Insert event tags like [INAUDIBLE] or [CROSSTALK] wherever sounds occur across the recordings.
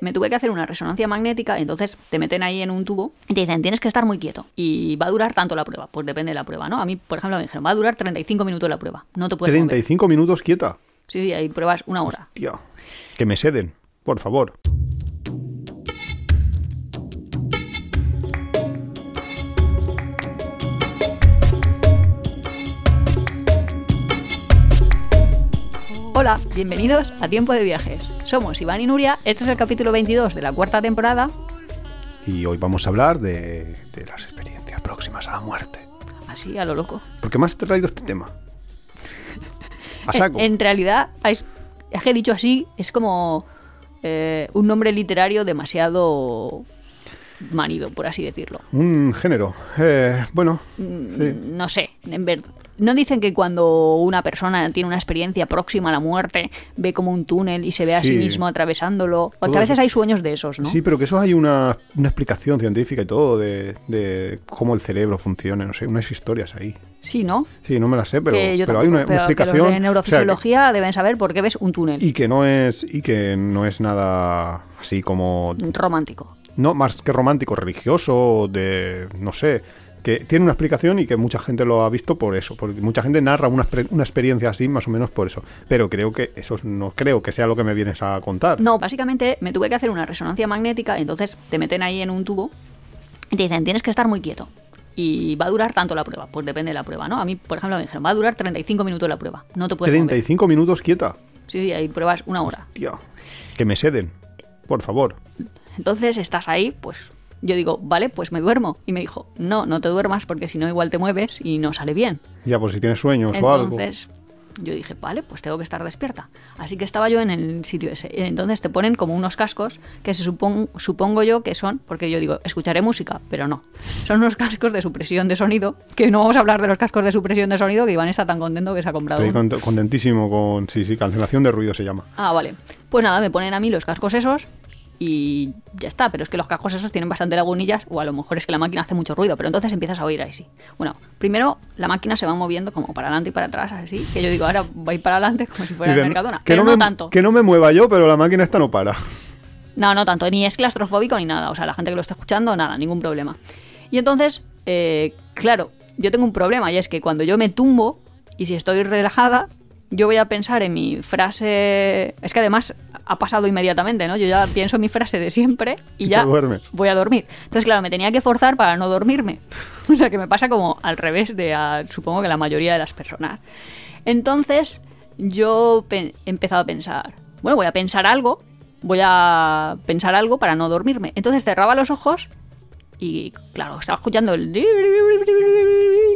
me tuve que hacer una resonancia magnética, y entonces te meten ahí en un tubo y te dicen, tienes que estar muy quieto. Y va a durar tanto la prueba. Pues depende de la prueba, ¿no? A mí, por ejemplo, me dijeron, va a durar 35 minutos la prueba. No te puedes mover. 35 minutos quieta. Sí, sí, hay pruebas una hora. Tío, que me seden, por favor. Hola, bienvenidos a Tiempo de Viajes. Somos Iván y Nuria, este es el capítulo 22 de la cuarta temporada. Y hoy vamos a hablar de, de las experiencias próximas a la muerte. Así, a lo loco. ¿Por qué me has traído este tema? [LAUGHS] A saco. En, en realidad, es, es que dicho así, es como eh, un nombre literario demasiado manido, por así decirlo. Un género. Eh, bueno, sí. Mm, No sé, en ver- no dicen que cuando una persona tiene una experiencia próxima a la muerte, ve como un túnel y se ve a sí Sí. mismo atravesándolo. O que Todo a veces hay sueños de esos, ¿no? Sí, pero que eso hay una, una explicación científica y todo de, de cómo el cerebro funciona, no sé, unas historias ahí. Sí, ¿no? Sí, no me las sé, pero, pero hay tampoco, una, pero explicación. los de o sea, que- neurofisiología deben saber por qué ves un túnel y que no es y que no es nada así como romántico. no más que romántico, religioso, de no sé, que tiene una explicación y que mucha gente lo ha visto por eso, porque mucha gente narra una, una experiencia así más o menos por eso, pero creo que eso no creo que sea lo que me vienes a contar. No, básicamente me tuve que hacer una resonancia magnética entonces te meten ahí en un tubo y te dicen, tienes que estar muy quieto. Y va a durar tanto la prueba, pues depende de la prueba, ¿no? A mí, por ejemplo, me dijeron, va a durar 35 minutos la prueba, no te puedes mover. 35 minutos quieta. Sí, sí, hay pruebas una hora. Tío, que me seden, por favor. Entonces estás ahí, pues yo digo, vale, pues me duermo. Y me dijo, no, no te duermas porque si no igual te mueves y no sale bien. Ya, pues si tienes sueños o algo. Entonces yo dije, vale, pues tengo que estar despierta. Así que estaba yo en el sitio ese. Entonces te ponen como unos cascos que se supon- supongo yo que son, porque yo digo, escucharé música, pero no. Son unos cascos de supresión de sonido, que no vamos a hablar de los cascos de supresión de sonido, que Iván está tan contento que se ha comprado. Estoy uno. contentísimo con sí, sí, cancelación de ruido se llama. Ah, vale. Pues nada, me ponen a mí los cascos esos y ya está. Pero es que los cascos esos tienen bastante lagunillas o a lo mejor es que la máquina hace mucho ruido, pero entonces empiezas a oír ahí sí. Bueno, primero la máquina se va moviendo como para adelante y para atrás, así, que yo digo, ahora va a ir para adelante como si fuera Dicen, Mercadona. que Pero no, me, tanto. Que no me mueva yo, pero la máquina esta no para. No, no tanto. Ni es claustrofóbico ni nada. O sea, la gente que lo está escuchando, nada, ningún problema. Y entonces, eh, claro, yo tengo un problema y es que cuando yo me tumbo y si estoy relajada, yo voy a pensar en mi frase. Es que además ha pasado inmediatamente, ¿no? Yo ya pienso en mi frase de siempre y, Y ya voy a dormir. Entonces, claro, me tenía que forzar para no dormirme. [LAUGHS] O sea, que me pasa como al revés de, a- supongo que la mayoría de las personas. Entonces, yo he empezado a pensar, bueno, voy a pensar algo, voy a pensar algo para no dormirme. Entonces cerraba los ojos y, claro, estaba escuchando el...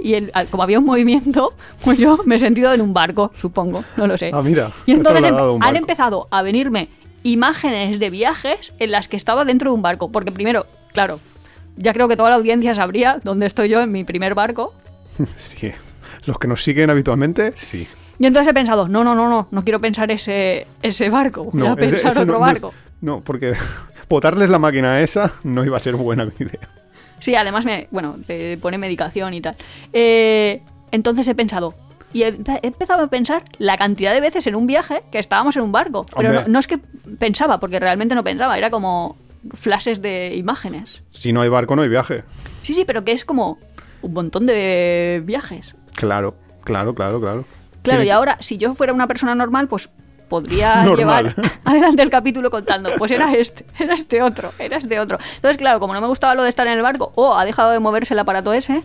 Y el- como había un movimiento, [LAUGHS] pues yo me he sentido en un barco, supongo, no lo sé. Ah, mira, Y entonces un han empezado a venirme imágenes de viajes en las que estaba dentro de un barco. Porque primero, claro, ya creo que toda la audiencia sabría dónde estoy yo en mi primer barco. [LAUGHS] Sí. Los que nos siguen habitualmente, sí. Y entonces he pensado, no, no, no, no, no quiero pensar ese, ese barco, voy a pensar ese otro no- no es- barco. No, porque botarles la máquina a esa no iba a ser buena [LAUGHS] idea. Sí, además me, bueno, te pone medicación y tal. Eh, entonces he pensado, y he, he empezado a pensar la cantidad de veces en un viaje que estábamos en un barco. Pero no, no es que pensaba, porque realmente no pensaba, era como flashes de imágenes. Si no hay barco, no hay viaje. Sí, sí, pero que es como un montón de viajes. Claro, claro, claro, claro. Claro, y ahora, si yo fuera una persona normal, pues podría [LAUGHS] Normal. llevar [LAUGHS] adelante el capítulo contando, pues era este, [LAUGHS] era este otro, era este otro. Entonces, claro, como no me gustaba lo de estar en el barco, o ha dejado de moverse el aparato ese,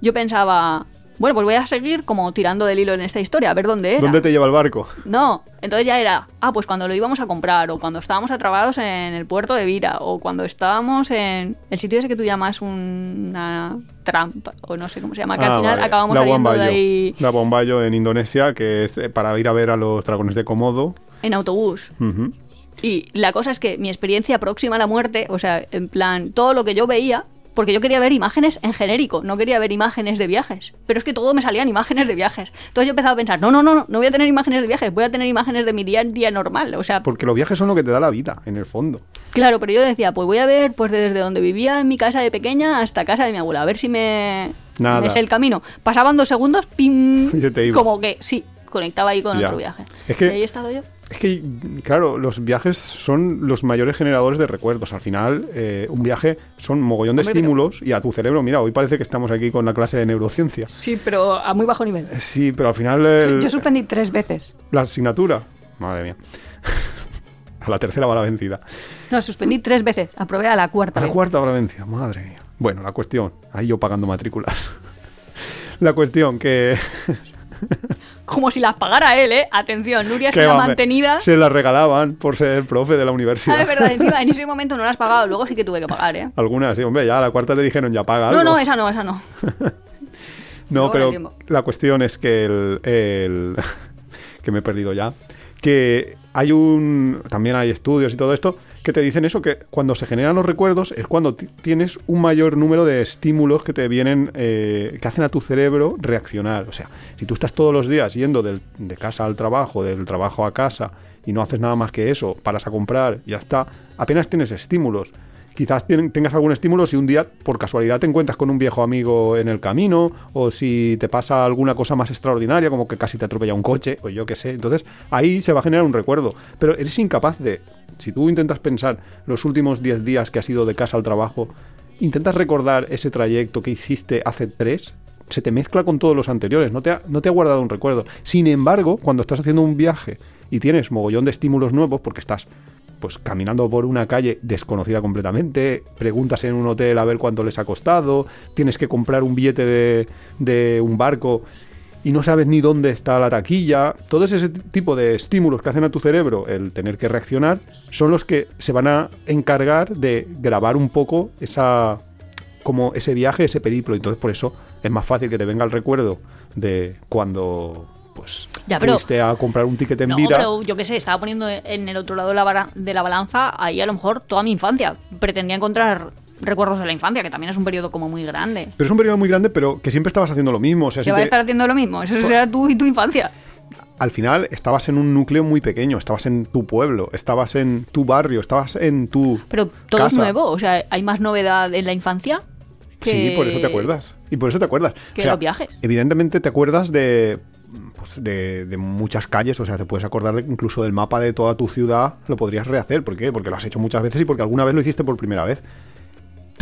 yo pensaba, bueno, pues voy a seguir como tirando del hilo en esta historia, a ver dónde era. ¿Dónde te lleva el barco? No, entonces ya era, ah, pues cuando lo íbamos a comprar, o cuando estábamos atrapados en el puerto de Vira, o cuando estábamos en el sitio ese que tú llamas una trampa, o no sé cómo se llama, que Ah, al final vale. acabamos la saliendo de ahí La Bombayo en Indonesia, que es eh, para ir a ver a los dragones de Komodo. en autobús. Y la cosa es que mi experiencia próxima a la muerte, o sea, en plan, todo lo que yo veía, porque yo quería ver imágenes en genérico, no quería ver imágenes de viajes. Pero es que todo me salían imágenes de viajes. Entonces yo empezaba a pensar, no, no, no, no, no voy a tener imágenes de viajes, voy a tener imágenes de mi día a día normal. O sea, Porque los viajes son lo que te da la vida, en el fondo. claro, pero yo decía, pues voy a ver pues desde donde vivía en mi casa de pequeña hasta casa de mi abuela, a ver si me, Nada. sé el camino. Pasaban dos segundos, pim, [LAUGHS] como que sí, conectaba ahí con Ya. otro viaje. Es que- Y ahí he estado yo. Es que, claro, los viajes son los mayores generadores de recuerdos. Al final, eh, un viaje son mogollón de Hombre, pero- estímulos y a tu cerebro, mira, hoy parece que estamos aquí con la clase de neurociencia. Sí, pero a muy bajo nivel. Eh, Sí, pero al final el- Yo suspendí tres veces. la asignatura, madre mía, [LAUGHS] a la tercera va la vencida. No, suspendí tres veces. Aprobé a la cuarta A la vez. cuarta va la vencida, madre mía. Bueno, la cuestión, ahí yo pagando matrículas. [LAUGHS] La cuestión que, [LAUGHS] Como si las pagara él, ¿eh? Atención, Nuria es una mantenida. se las regalaban por ser profe de la universidad. Ah, es verdad, encima en ese [LAUGHS] momento no las pagado, luego sí que tuve que pagar, ¿eh? Algunas, sí, hombre, ya a la cuarta te dijeron ya paga No, algo. no, esa no, esa no. [LAUGHS] No, Luego pero la cuestión es que el, el- [LAUGHS] que me he perdido ya, que hay un también hay estudios y todo esto que te dicen eso que cuando se generan los recuerdos es cuando ti- tienes un mayor número de estímulos que te vienen eh, que hacen a tu cerebro reaccionar. O sea, si tú estás todos los días yendo de casa al trabajo, del trabajo a casa y no haces nada más que eso, paras a comprar, ya está, apenas tienes estímulos. Quizás tengas algún estímulo si un día por casualidad te encuentras con un viejo amigo en el camino o si te pasa alguna cosa más extraordinaria como que casi te atropella un coche o yo qué sé. Entonces ahí se va a generar un recuerdo. Pero eres incapaz de, si tú intentas pensar los últimos 10 días que has ido de casa al trabajo, intentas recordar ese trayecto que hiciste hace tres, se te mezcla con todos los anteriores, no te ha, no te ha guardado un recuerdo. Sin embargo, cuando estás haciendo un viaje y tienes mogollón de estímulos nuevos, porque estás pues caminando por una calle desconocida completamente, preguntas en un hotel a ver cuánto les ha costado, tienes que comprar un billete de, de un barco y no sabes ni dónde está la taquilla, todo ese tipo de estímulos que hacen a tu cerebro el tener que reaccionar son los que se van a encargar de grabar un poco esa como ese viaje, ese periplo. Entonces por eso es más fácil que te venga el recuerdo de cuando pues Ya, pero- fuiste a comprar un ticket en No, Vira. pero yo qué sé, estaba poniendo en el otro lado de la, de la balanza ahí a lo mejor toda mi infancia. Pretendía encontrar recuerdos de la infancia, que también es un periodo como muy grande. Pero es un periodo muy grande, pero que siempre estabas haciendo lo mismo. O sea, ¿Que si vas a estar haciendo lo mismo? Eso será tú y tu infancia. al final estabas en un núcleo muy pequeño, estabas en tu pueblo, estabas en tu barrio, estabas en tu Pero todo es nuevo, o sea, hay más novedad en la infancia. Que... Sí, por eso te acuerdas. Y por eso te acuerdas. que O sea, los viajes. Evidentemente te acuerdas de, pues, de, de muchas calles, o sea, te puedes acordar de- incluso del mapa de toda tu ciudad, lo podrías rehacer. ¿Por qué? Porque lo has hecho muchas veces y porque alguna vez lo hiciste por primera vez.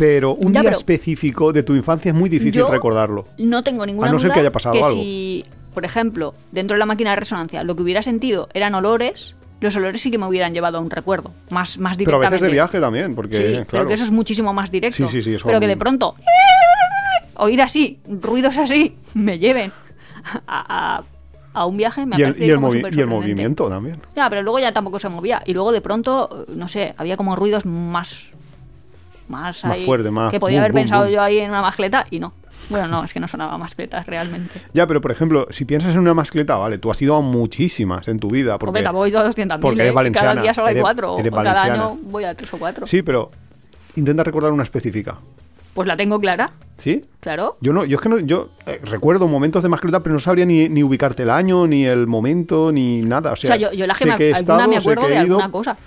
Pero un Ya, día pero- específico de tu infancia es muy difícil recordarlo. No tengo ninguna A no ser que haya pasado que algo. si, por ejemplo, dentro de la máquina de resonancia lo que hubiera sentido eran olores, los olores sí que me hubieran llevado a un recuerdo, más, más Pero a directamente. veces de viaje también, porque Sí, claro. pero que eso es muchísimo más directo. Sí, sí, sí, eso- Pero que de pronto [LAUGHS] oír así, ruidos así, me lleven a, a- a un viaje me y el, y el como y el movimiento también. Ya, pero luego ya tampoco se movía. Y luego de pronto, no sé, había como ruidos más. Más, Más ahí, fuerte, más Que podía boom, haber boom, pensado boom. yo ahí en una mascleta y no. Bueno, no, es que no sonaba mascletas realmente. [LAUGHS] Ya, pero por ejemplo, si piensas en una mascleta, vale, tú has ido a muchísimas en tu vida. Porque, he ido a 200.000. porque ¿eh? eres valenciana, Cada día solo hay eres- cuatro. eres o cada año voy a tres o cuatro. Sí, pero intenta recordar una específica. Pues la tengo clara, ¿Sí? claro. Yo no, yo es que no, yo eh, recuerdo momentos de mascleta, pero no sabría ni, ni ubicarte el año, ni el momento, ni nada. O O sea, sea, yo, yo la que me, que he alguna estado, me acuerdo de alguna cosa.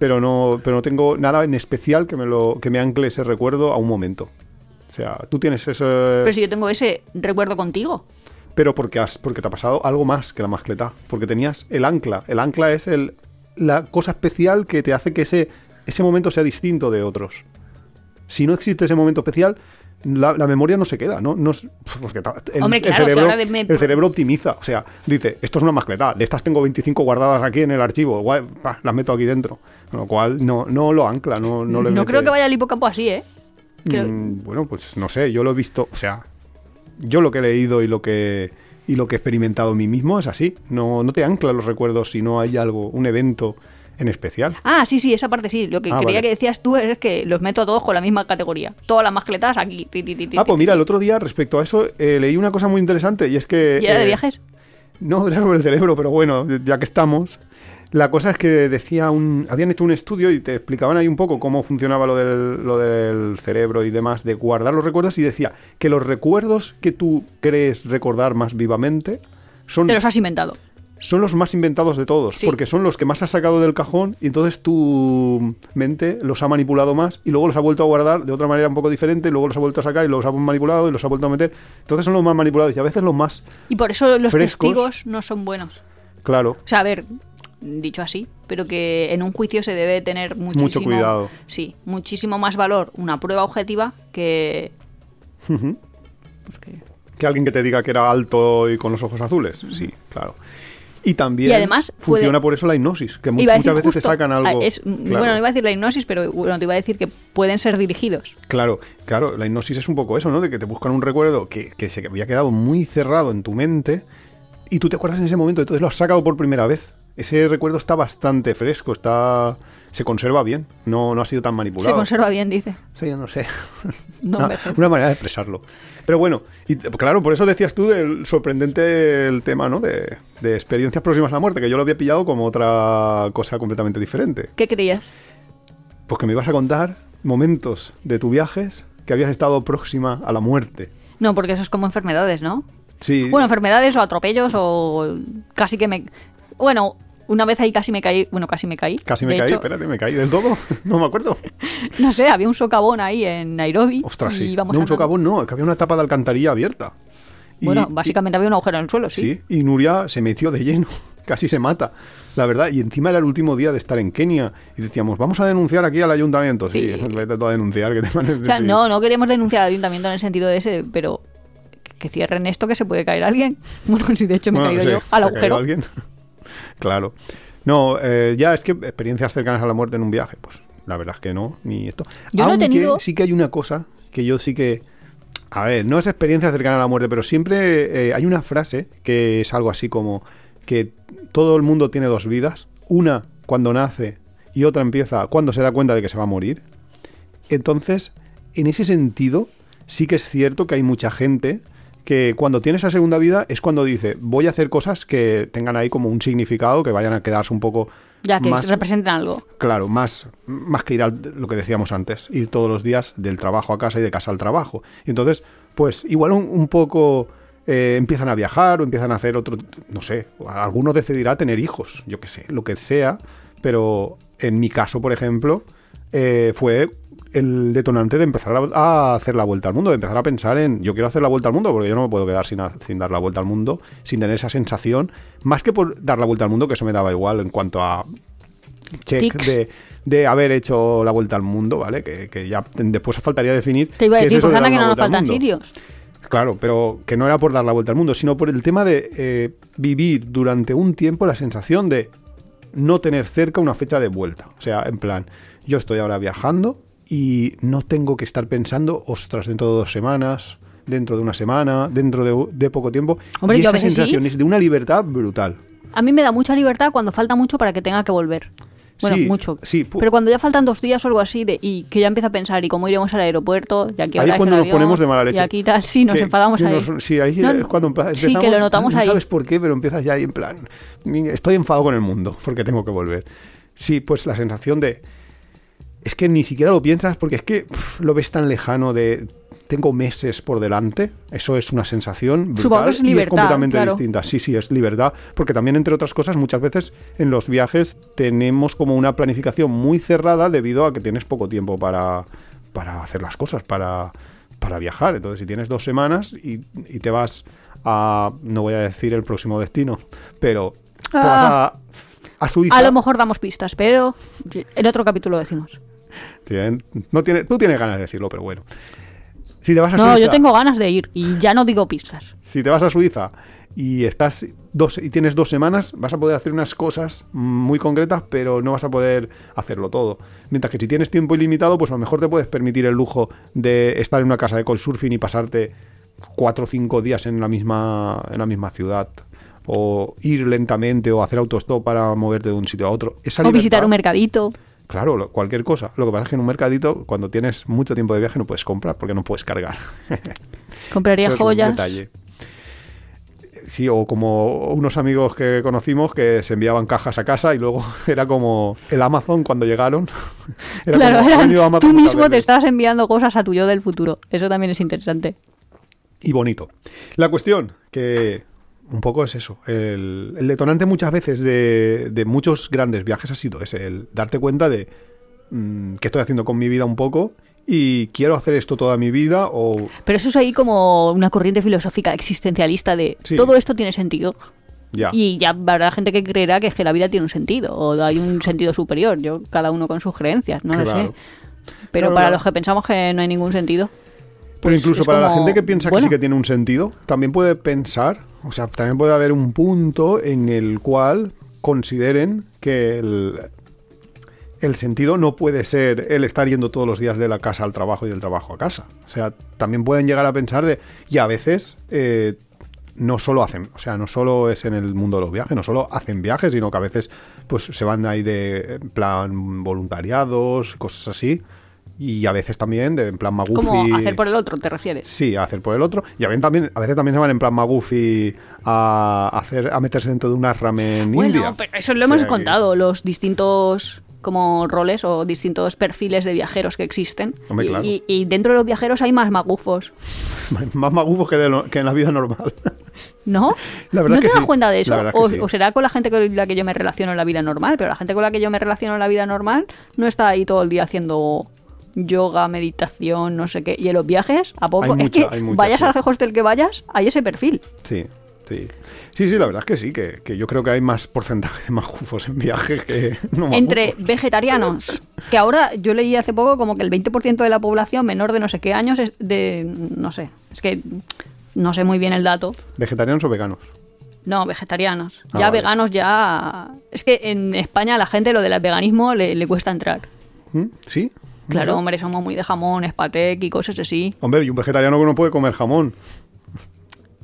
Pero no, pero no tengo nada en especial que me lo, que me ancle ese recuerdo a un momento. O sea, tú tienes ese, Pero si yo tengo ese recuerdo contigo. pero porque has, porque te ha pasado algo más que la mascleta, porque tenías el ancla. El ancla es el, la cosa especial que te hace que ese, ese momento sea distinto de otros. Si no existe ese momento especial, la, la memoria no se queda, ¿no? no porque el, Hombre, el claro, si cerebro, me- el cerebro optimiza. O sea, dice, esto es una mascleta, de estas tengo 25 guardadas aquí en el archivo, guay, las meto aquí dentro. Con lo cual no, no lo ancla, no, no No, le mete- creo que vaya al hipocampo así, ¿eh? Creo- Mm, bueno, pues no sé, yo lo he visto, o sea, yo lo que he leído y lo que y lo que he experimentado en mí mismo es así. No, no te ancla los recuerdos si no hay algo, un evento en especial. Ah, sí, sí, esa parte sí. Lo que Ah, quería vale. que decías tú es que los meto a todos con la misma categoría. Todas las mascletas aquí. ti, ti, ti, ti, Ah, pues mira, el otro día respecto a eso eh, leí una cosa muy interesante y es que... ¿Y era de eh, viajes? No, era sobre el cerebro, pero bueno, ya que estamos. La cosa es que decía un. Habían hecho un estudio y te explicaban ahí un poco cómo funcionaba lo del, lo del cerebro y demás, de guardar los recuerdos, y decía que los recuerdos que tú crees recordar más vivamente son, Te los has inventado. Son los más inventados de todos, Sí. porque son los que más has sacado del cajón y entonces tu mente los ha manipulado más y luego los ha vuelto a guardar de otra manera un poco diferente, y luego los ha vuelto a sacar y los ha manipulado y los ha vuelto a meter. Entonces son los más manipulados y a veces los más Y por eso los Frescos. testigos no son buenos. claro. O sea, a ver, dicho así, pero que en un juicio se debe tener muchísimo, cuidado. Sí, muchísimo más valor una prueba objetiva que. Pues que- Que alguien que te diga que era alto y con los ojos azules. Sí, claro. Y también Y además puede- funciona por eso la hipnosis, que mu- muchas veces te justo- sacan algo. ah, es- claro, Bueno, no iba a decir la hipnosis, pero bueno, te iba a decir que pueden ser dirigidos. claro, claro, la hipnosis es un poco eso, ¿no? De que te buscan un recuerdo que, que se había quedado muy cerrado en tu mente y tú te acuerdas en ese momento, entonces lo has sacado por primera vez. Ese recuerdo está bastante fresco, está se conserva bien, no, no ha sido tan manipulado. Se conserva bien, dice. Sí, yo no sé. No [LAUGHS] envejece. una manera de expresarlo. Pero bueno, y claro, por eso decías tú del sorprendente el tema, ¿no? De, de experiencias próximas a la muerte, que yo lo había pillado como otra cosa completamente diferente. ¿Qué creías? Pues que me ibas a contar momentos de tus viajes que habías estado próxima a la muerte. No, porque eso es como enfermedades, ¿no? Sí. Bueno, enfermedades o atropellos o casi que me... Bueno, una vez ahí casi me caí, bueno, casi me caí. Casi me De caí, hecho, espérate, me caí del todo. [LAUGHS] no me acuerdo. [LAUGHS] No sé, había un socavón ahí en Nairobi. Ostras, y sí. No, un andando. socavón no, que había una tapa de alcantarilla abierta. Y- Bueno, y- básicamente había un agujero en el suelo, sí. Sí, y Nuria se metió de lleno, [LAUGHS] casi se mata, la verdad. Y encima era el último día de estar en Kenia y decíamos, vamos a denunciar aquí al ayuntamiento. Sí, Sí. vete a denunciar, que te van a O sea, decir. no, no queríamos denunciar al ayuntamiento en el sentido de ese, pero que cierren esto que se puede caer alguien. Bueno, si de hecho me he Bueno, caído sí, yo al ¿se ha caído agujero. alguien? Claro. No, eh, ya es que experiencias cercanas a la muerte en un viaje, pues la verdad es que no, ni esto. Yo no he Aunque tenido- sí que hay una cosa que yo sí que... A ver, no es experiencia cercana a la muerte, pero siempre eh, hay una frase que es algo así como que todo el mundo tiene dos vidas, una cuando nace y otra empieza cuando se da cuenta de que se va a morir. Entonces, en ese sentido, sí que es cierto que hay mucha gente que cuando tiene esa segunda vida es cuando dice, voy a hacer cosas que tengan ahí como un significado, que vayan a quedarse un poco Ya que más, representan algo. claro, más, más que ir al, lo que decíamos antes, ir todos los días del trabajo a casa y de casa al trabajo. Y entonces, pues igual un, un poco eh, empiezan a viajar o empiezan a hacer otro, no sé, alguno decidirá tener hijos, yo qué sé, lo que sea, pero en mi caso, por ejemplo, eh, fue el detonante de empezar a, a hacer la vuelta al mundo, de empezar a pensar en yo quiero hacer la vuelta al mundo porque yo no me puedo quedar sin, dar la vuelta al mundo, sin tener esa sensación, más que por dar la vuelta al mundo, que eso me daba igual en cuanto a check de, de haber hecho la vuelta al mundo, ¿vale? Que, que ya después faltaría definir. Te iba a es decir, eso pues de anda dar que no nos faltan sitios. Claro, pero que no era por dar la vuelta al mundo, sino por el tema de eh, vivir durante un tiempo la sensación de no tener cerca una fecha de vuelta. O sea, en plan, yo estoy ahora viajando y no tengo que estar pensando, ostras, dentro de dos semanas, dentro de una semana, dentro de, de poco tiempo. Hombre, y esa veces sí. sensación es de una libertad brutal. A mí me da mucha libertad cuando falta mucho para que tenga que volver. Bueno, Sí, mucho. sí, Pero cuando ya faltan dos días o algo así de, y que ya empieza a pensar, ¿y cómo iremos al aeropuerto? Y aquí Ahí es cuando nos avión, ponemos de mala leche. Y aquí tal, [LAUGHS] sí, nos Que- enfadamos sí, ahí. nos- sí, ahí No, es cuando empe- sí, empezamos, que lo notamos no ahí. sabes por qué, pero empiezas ya ahí en plan, estoy enfadado con el mundo porque tengo que volver. Sí, pues la sensación de... Es que ni siquiera lo piensas porque es que lo ves tan lejano de... Tengo meses por delante. Eso es una sensación brutal Supongo que es y es libertad, completamente claro. distinta. Sí, sí, es libertad. Porque también, entre otras cosas, muchas veces en los viajes tenemos como una planificación muy cerrada debido a que tienes poco tiempo para, para hacer las cosas, para, para viajar. Entonces, si tienes dos semanas y, y te vas a, no voy a decir el próximo destino, pero te vas a, a Suiza. Ah. A lo mejor damos pistas, pero en otro capítulo lo decimos. No tiene, tú tienes ganas de decirlo, pero bueno. Si te vas a No, Suiza, yo tengo ganas de ir y ya no digo pistas. si te vas a Suiza y estás dos y tienes dos semanas, vas a poder hacer unas cosas muy concretas, pero no vas a poder hacerlo todo. Mientras que si tienes tiempo ilimitado, pues a lo mejor te puedes permitir el lujo de estar en una casa de surfing y pasarte cuatro o cinco días en la misma en la misma ciudad o ir lentamente o hacer autostop para moverte de un sitio a otro. Esa O visitar un mercadito. Claro, lo- cualquier cosa. Lo que pasa es que en un mercadito, cuando tienes mucho tiempo de viaje, no puedes comprar porque no puedes cargar. [LAUGHS] Compraría Eso es un joyas. detalle. Sí, o como unos amigos que conocimos que se enviaban cajas a casa y luego [LAUGHS] era como el Amazon cuando llegaron. [LAUGHS] Era Claro, como, "Ha eran- venido Amazon tú mismo te veces". estás enviando cosas a tu yo del futuro. Eso también es interesante. y bonito. La cuestión que un poco es eso. El, el detonante muchas veces de, de muchos grandes viajes ha sido ese, el darte cuenta de mm, qué estoy haciendo con mi vida un poco y quiero hacer esto toda mi vida o Pero eso es ahí como una corriente filosófica existencialista de Sí. todo esto tiene sentido. Ya. Y ya habrá gente que creerá que es que la vida tiene un sentido o hay un sentido superior. Yo, cada uno con sus creencias, no lo sé. Pero Claro, para claro. los que pensamos que no hay ningún sentido, Pero pues incluso es para la gente que piensa que bueno. sí que tiene un sentido, también puede pensar, o sea, también puede haber un punto en el cual consideren que el, el sentido no puede ser el estar yendo todos los días de la casa al trabajo y del trabajo a casa. O sea, también pueden llegar a pensar de, y a veces eh, no solo hacen, o sea, no solo es en el mundo de los viajes, no solo hacen viajes, sino que a veces pues se van ahí de plan voluntariados, cosas así. Y a veces también de en plan magufi. como hacer por el otro, ¿te refieres? Sí, a hacer por el otro. Y a veces también, a veces también se van en plan magufi a hacer a meterse dentro de una ramen Bueno, india. pero eso lo hemos que- contado, los distintos como roles o distintos perfiles de viajeros que existen. Hombre, y, claro. y- y dentro de los viajeros hay más magufos, [LAUGHS] Más magufos que, de lo- que en la vida normal. [LAUGHS] ¿no? La verdad ¿No que te das sí, cuenta de eso? sí. o será con la gente con la que yo me relaciono en la vida normal, pero la gente con la que yo me relaciono en la vida normal no está ahí todo el día haciendo yoga, meditación, no sé qué. Y en los viajes, ¿a poco? Hay es mucha- que hay mucha, vayas sí. al hostel que vayas, hay ese perfil. Sí, sí. Sí, sí, la verdad es que sí, que, que yo creo que hay más porcentaje de magufos en viaje que no Entre magufos. vegetarianos, que ahora yo leí hace poco como que el 20% de la población menor de no sé qué años es de... no sé, es que no sé muy bien el dato. ¿Vegetarianos o veganos? No, vegetarianos. Ah, ya vale. veganos ya... Es que en España a la gente lo del veganismo le, le cuesta entrar. ¿Mm? ¿Sí? Claro, hombre, somos muy de jamón, espatec y cosas así. Hombre, y un vegetariano que no puede comer jamón.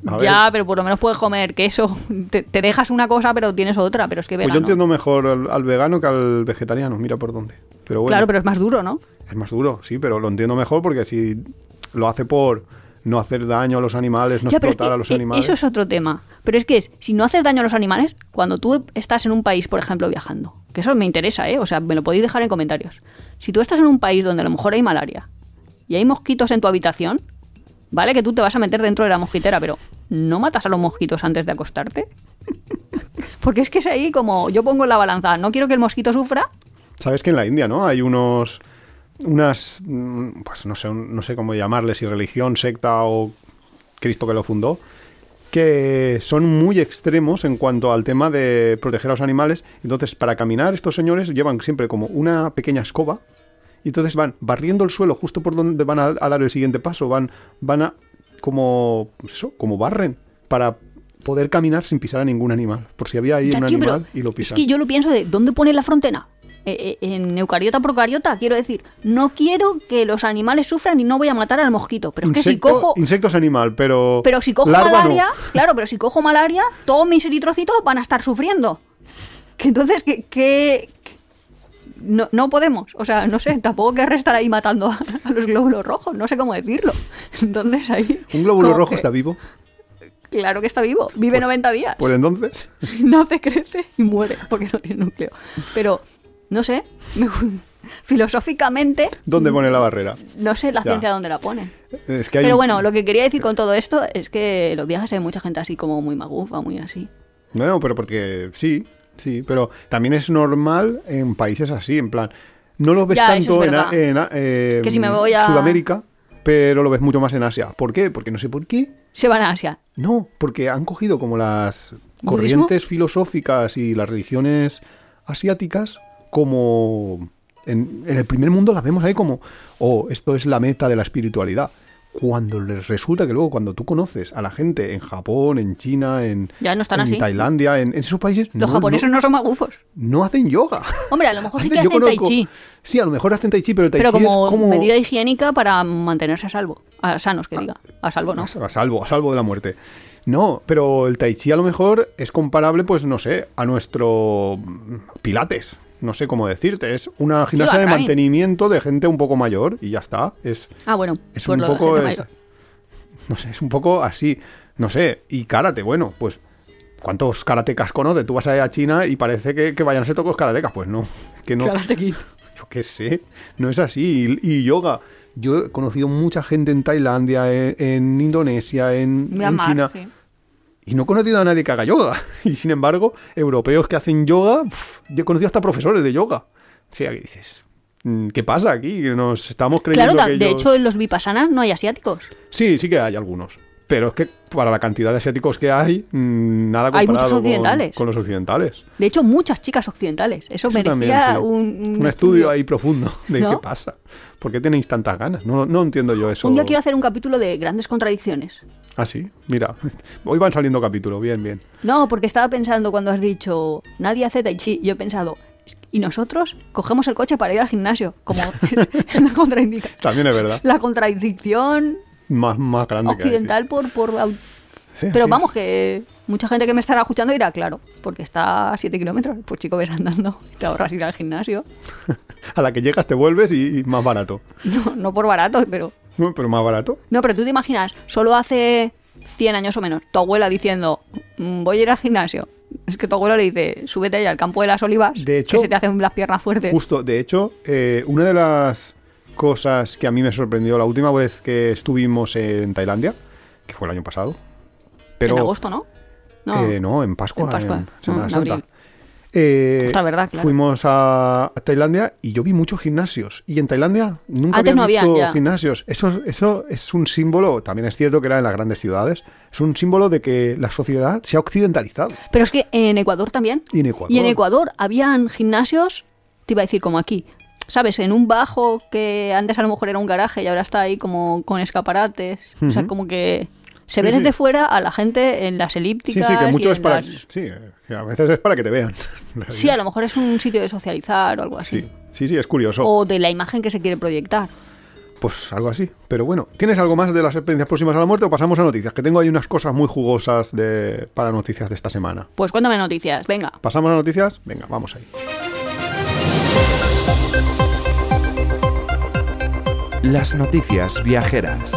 A ver, Ya, pero por lo menos puedes comer queso. Te, te dejas una cosa, pero tienes otra. Pero es que pues vegano. yo entiendo mejor al, al vegano que al vegetariano, mira por dónde. Pero bueno, Claro, pero es más duro, ¿no? es más duro, sí, pero lo entiendo mejor porque si lo hace por no hacer daño a los animales, no Ya, pero es explotar que, a los eh, animales. Eso es otro tema. Pero es que es, si no haces daño a los animales, cuando tú estás en un país, por ejemplo, viajando, que eso me interesa, ¿eh? O sea, me lo podéis dejar en comentarios. Si tú estás en un país donde a lo mejor hay malaria y hay mosquitos en tu habitación, ¿vale? Que tú te vas a meter dentro de la mosquitera, pero ¿no matas a los mosquitos antes de acostarte? [LAUGHS] Porque es que es ahí como yo pongo en la balanza, no quiero que el mosquito sufra, Sabes que en la India, ¿no? Hay unos unas mm, pues no sé, no sé cómo llamarles, si religión, secta o Cristo que lo fundó, que son muy extremos en cuanto al tema de proteger a los animales. Entonces, para caminar estos señores llevan siempre como una pequeña escoba y entonces van barriendo el suelo justo por donde van a, a dar el siguiente paso, van van a como pues eso, como barren para poder caminar sin pisar a ningún animal, por si había ahí Ya, un tío, animal y lo Es pisan. que yo lo pienso de ¿dónde pone la frontera? Eh, eh, en eucariota procariota, quiero decir, no quiero que los animales sufran y no voy a matar al mosquito. Pero es que si cojo. Insectos animal, pero. Pero si cojo no. malaria, claro, pero si cojo malaria, todos mis eritrocitos van a estar sufriendo. Que entonces, que- no, no podemos. O sea, no sé, tampoco querré estar ahí matando a, a los glóbulos rojos, no sé cómo decirlo. Entonces ahí. ¿Un glóbulo rojo que- está vivo? Claro que está vivo, vive 90 días. Pues entonces. [LAUGHS] nace, crece y muere porque no tiene núcleo. Pero, no sé, [LAUGHS] me- filosóficamente, ¿Dónde pone la barrera? no sé la Ya. ciencia dónde la pone. Es que hay Pero bueno, lo que quería decir con todo esto es que los viajes hay mucha gente así como muy magufa, muy así. No, pero porque sí, sí, pero también es normal en países así, en plan. No lo ves Ya, tanto es en, a- verdad. en a- eh, Que si me voy a- Sudamérica, pero lo ves mucho más en Asia. ¿Por qué? Porque no sé por qué. Se van a Asia. No, porque han cogido como las ¿Budismo? corrientes filosóficas y las religiones asiáticas como en, en el primer mundo las vemos ahí como, oh, esto es la meta de la espiritualidad. Cuando les resulta que luego cuando tú conoces a la gente en Japón, en China, en, Ya no están en así. Tailandia, en, en esos países, Los no, japoneses no, son magufos. no, no hacen yoga. Hombre, a lo mejor sí que Hacen- yo hacen tai chi, Sí, a lo mejor hacen tai chi, pero el tai pero chi como, es como medida higiénica para mantenerse a salvo. A sanos, que diga. A salvo, ¿no? A salvo, a salvo de la muerte. No, pero el tai chi a lo mejor es comparable, pues no sé, a nuestro pilates. No sé cómo decirte. Es una gimnasia de mantenimiento de gente un poco mayor y ya está. Es, Ah, bueno. es pues un poco. es- no sé, es un poco así. No sé. Y karate, bueno, pues. ¿Cuántos karatecas conoces? Tú vas a, a China y parece que, que vayan a ser todos karatecas. Pues no. Que no. [LAUGHS] Yo qué sé, no es así. Y, y yoga. Yo he conocido mucha gente en Tailandia, en, en Indonesia, en, en China. sí. Y no he conocido a nadie que haga yoga. [LAUGHS] Y sin embargo, europeos que hacen yoga, yo he conocido hasta profesores de yoga. O sea, que dices, mm, ¿qué pasa aquí? Nos estamos creyendo Claro, que de ellos- hecho en los vipassanas no hay asiáticos. Sí, sí que hay algunos. Pero es que para la cantidad de asiáticos que hay, mm, nada Hay comparado muchos con- occidentales. Con, los occidentales. De hecho, muchas chicas occidentales. Eso, Eso merecía también, un, Un estudio ahí profundo de ¿No? qué pasa. ¿Por qué tenéis tantas ganas? No, no entiendo yo eso. Un día quiero hacer un capítulo de grandes contradicciones. Ah, sí, mira. Hoy van saliendo capítulos, bien, bien. No, porque estaba pensando cuando has dicho nadie hace tai chi. Yo he pensado, y nosotros cogemos el coche para ir al gimnasio. Como [LAUGHS] la, contraindica- También es verdad. la contradicción Más, más grande que occidental por, por Sí, Pero vamos, que mucha gente que me estará escuchando dirá, claro, porque está a 7 kilómetros. Pues chico, ves andando, te ahorras ir al gimnasio. [LAUGHS] A la que llegas te vuelves y, y más barato. No, no por barato, pero... No, [LAUGHS] Pero más barato. No, pero tú te imaginas, solo hace 100 años o menos, tu abuela diciendo, "Mm, voy a ir al gimnasio. Es que tu abuela le dice, súbete ahí al campo de las olivas, De hecho, que se te hacen las piernas fuertes. Justo, de hecho, eh, una de las cosas que a mí me sorprendió la última vez que estuvimos en Tailandia, que fue el año pasado. Pero, en agosto, ¿no? No. eh, no, en Pascua, En Pascua. Semana en Santa. abril. Eh, verdad, claro. Fuimos a Tailandia y yo vi muchos gimnasios. Y en Tailandia nunca Antes había no visto gimnasios. Eso, eso es un símbolo, también es cierto que era en las grandes ciudades, es un símbolo de que la sociedad se ha occidentalizado. Pero es que en Ecuador también. Y en Ecuador. Y en Ecuador habían gimnasios, te iba a decir como aquí, ¿sabes? En un bajo que antes a lo mejor era un garaje y ahora está ahí como con escaparates. O sea, como que se Sí, ve sí. desde fuera a la gente en las Sí, elípticas. sí, que y mucho es para... las- Sí, que a veces es para que te vean. [LAUGHS] Sí, a lo mejor es un sitio de socializar o algo así. Sí, sí, sí, es curioso. O de la imagen que se quiere proyectar. Pues algo así. Pero bueno, ¿tienes algo más de las experiencias próximas a la muerte o pasamos a noticias? Que tengo ahí unas cosas muy jugosas de... para noticias de esta semana. Pues cuéntame noticias, venga. ¿Pasamos a noticias? Venga, vamos ahí. Las noticias viajeras.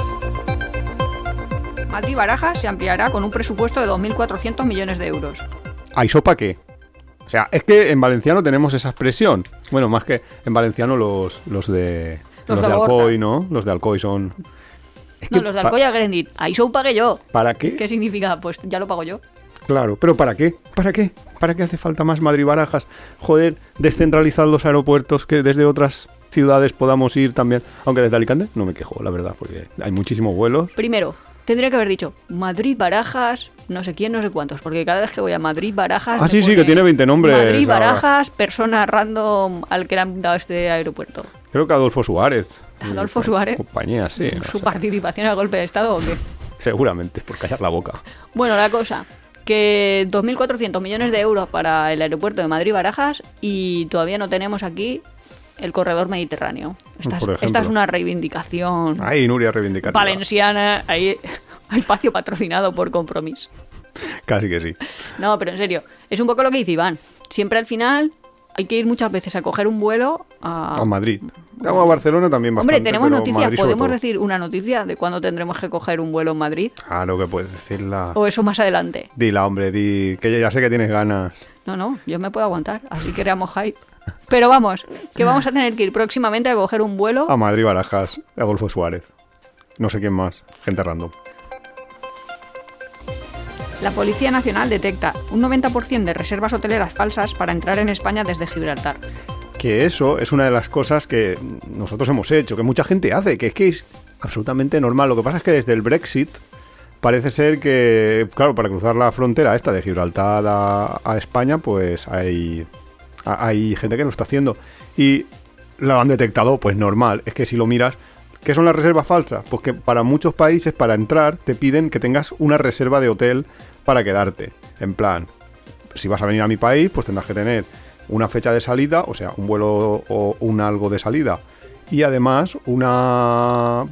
Madrid Barajas se ampliará con un presupuesto de 2.400 millones de euros. ¿Hay sopa qué? O sea, es que en valenciano tenemos esa expresión. Bueno, más que en valenciano los, los de... Los Los, de. Alcoy, ¿no? Los de Alcoy son... Es No, los de Alcoya Grandit. Ahí show pagué yo. ¿Para qué? ¿Qué significa? Pues ya lo pago yo. Claro, pero ¿para qué? ¿Para qué? ¿Para qué hace falta más Madrid-Barajas? Joder, descentralizar los aeropuertos que desde otras ciudades podamos ir también. Aunque desde Alicante no me quejo, la verdad, porque hay muchísimos vuelos. Primero, tendría que haber dicho Madrid Barajas, no sé quién, no sé cuántos, porque cada vez que voy a Madrid Barajas. Ah, sí, sí, que tiene 20 nombres Madrid. Barajas, persona random al que le han dado este aeropuerto. Creo que Adolfo Suárez. Adolfo Suárez. Compañía, sí. Su participación al golpe de Estado o qué. [LAUGHS] Seguramente, por callar la boca. Bueno, la cosa, que 2.400 millones de euros para el aeropuerto de Madrid-Barajas y todavía no tenemos aquí el corredor mediterráneo. Esta, es, esta una reivindicación Ahí, Nuria reivindicativa. valenciana, ahí espacio patrocinado por Compromís. Casi que sí. No, pero en serio, es un poco lo que dice Iván. Siempre al final hay que ir muchas veces a coger un vuelo a... A Madrid. Vamos a Barcelona también bastante. Hombre, tenemos noticias. Madrid ¿Podemos decir una noticia de cuándo tendremos que coger un vuelo en Madrid? Claro que puedes decirla. ¿O eso más adelante? Dila, hombre, di que ya sé que tienes ganas. No, no, yo me puedo aguantar, así que creamos hype. Pero vamos, que vamos a tener que ir próximamente a coger un vuelo. A Madrid, Barajas, Adolfo Suárez. No sé quién más. Gente random. La Policía Nacional detecta un 90% de reservas hoteleras falsas para entrar en España desde Gibraltar. Que eso es una de las cosas que nosotros hemos hecho, que mucha gente hace, que es que es absolutamente normal. Lo que pasa es que desde el Brexit parece ser que, claro, para cruzar la frontera esta de Gibraltar a, a España, pues hay, hay gente que lo está haciendo. Y lo han detectado, pues normal. Es que si lo miras, ¿qué son las reservas falsas? Pues que para muchos países, para entrar, te piden que tengas una reserva de hotel para quedarte. En plan, si vas a venir a mi país, pues tendrás que tener una fecha de salida, o sea, un vuelo o un algo de salida, y además una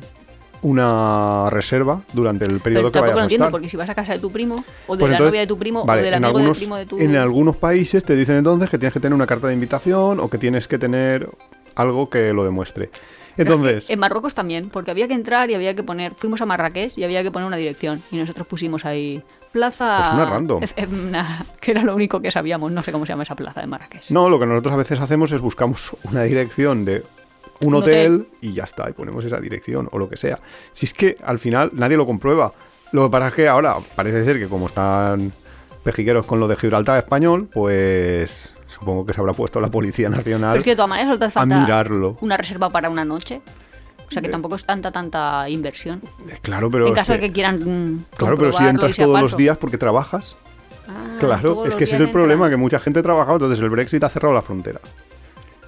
una reserva durante el periodo Pero que vayas lo a entiendo, estar. porque si vas a casa de tu primo, o de Pues la entonces- novia de tu primo, vale, o del amigo algunos, del primo de tu... En algunos países te dicen entonces que tienes que tener una carta de invitación o que tienes que tener algo que lo demuestre. Entonces, En Marruecos también, porque había que entrar y había que poner... Fuimos a Marrakech y había que poner una dirección. Y nosotros pusimos ahí... Plaza... Pues una random. [LAUGHS] Una- que era lo único que sabíamos. No sé cómo se llama esa plaza de Marrakech. no, lo que nosotros a veces hacemos es buscamos una dirección de un, hotel, hotel. y ya está, y ponemos esa dirección o lo que sea. Si es que al final nadie lo comprueba. Lo que pasa es que ahora parece ser que como están pejiqueros con lo de Gibraltar español, pues supongo que se habrá puesto la Policía Nacional Pero es que de todas maneras te hace a falta mirarlo. una reserva para una noche. O sea que tampoco es tanta, tanta inversión. Eh, Claro, pero en caso de que- quieran. mm, claro, pero si entras todos los días porque trabajas. Ah, Claro, es que ese es el problema, entran. que mucha gente ha trabajado, entonces el Brexit ha cerrado la frontera.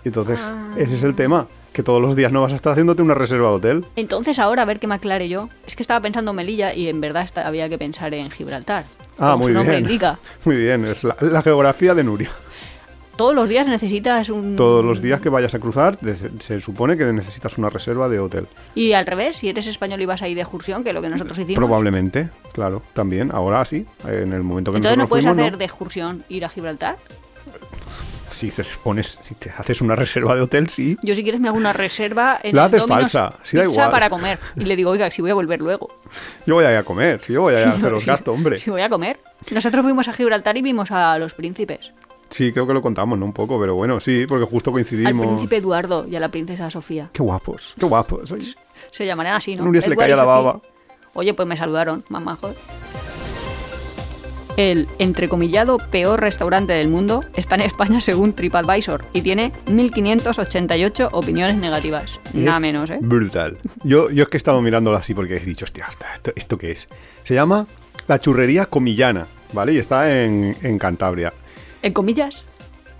Y entonces, Ah. ese es el tema, que todos los días no vas a estar haciéndote una reserva de hotel. Entonces ahora, a ver qué me aclare yo. Es que estaba pensando en Melilla y en verdad había que pensar en Gibraltar. Ah, muy bien. indica. [LAUGHS] Muy bien, es la, la geografía de Nuria. Todos los días necesitas un... Todos los días que vayas a cruzar, se supone que necesitas una reserva de hotel. Y al revés, si eres español y vas ahí de excursión, que es lo que nosotros hicimos. Probablemente, claro, también, ahora sí, en el momento que Entonces no nosotros puedes fuimos, hacer no. de excursión ir a Gibraltar. Si te pones, si te haces una reserva de hotel, sí. Yo si quieres me hago una reserva en La haces falsa, sí da igual. para comer. Y le digo, oiga, si voy a volver luego. Yo voy a ir a comer, si yo voy a ir a [LAUGHS] hacer los gastos, hombre. Si voy a comer. Nosotros fuimos a Gibraltar y vimos a los príncipes. Sí, creo que lo contamos, ¿no? Un poco, pero bueno, sí, porque justo Al coincidimos. príncipe Eduardo y a la princesa Sofía. Qué guapos, qué guapos. Oye, Se llamarían así, ¿no? Se le caía la baba. Oye, pues me saludaron, majos. El entrecomillado peor restaurante del mundo está en España según TripAdvisor y tiene 1588 opiniones negativas. Y Nada es menos, ¿eh? Brutal. Yo, yo es que he estado mirándolo así porque he dicho, hostia, hostia, ¿esto, esto qué es? Se llama La Churrería Comillana, ¿vale? Y está en, en Cantabria. En comillas.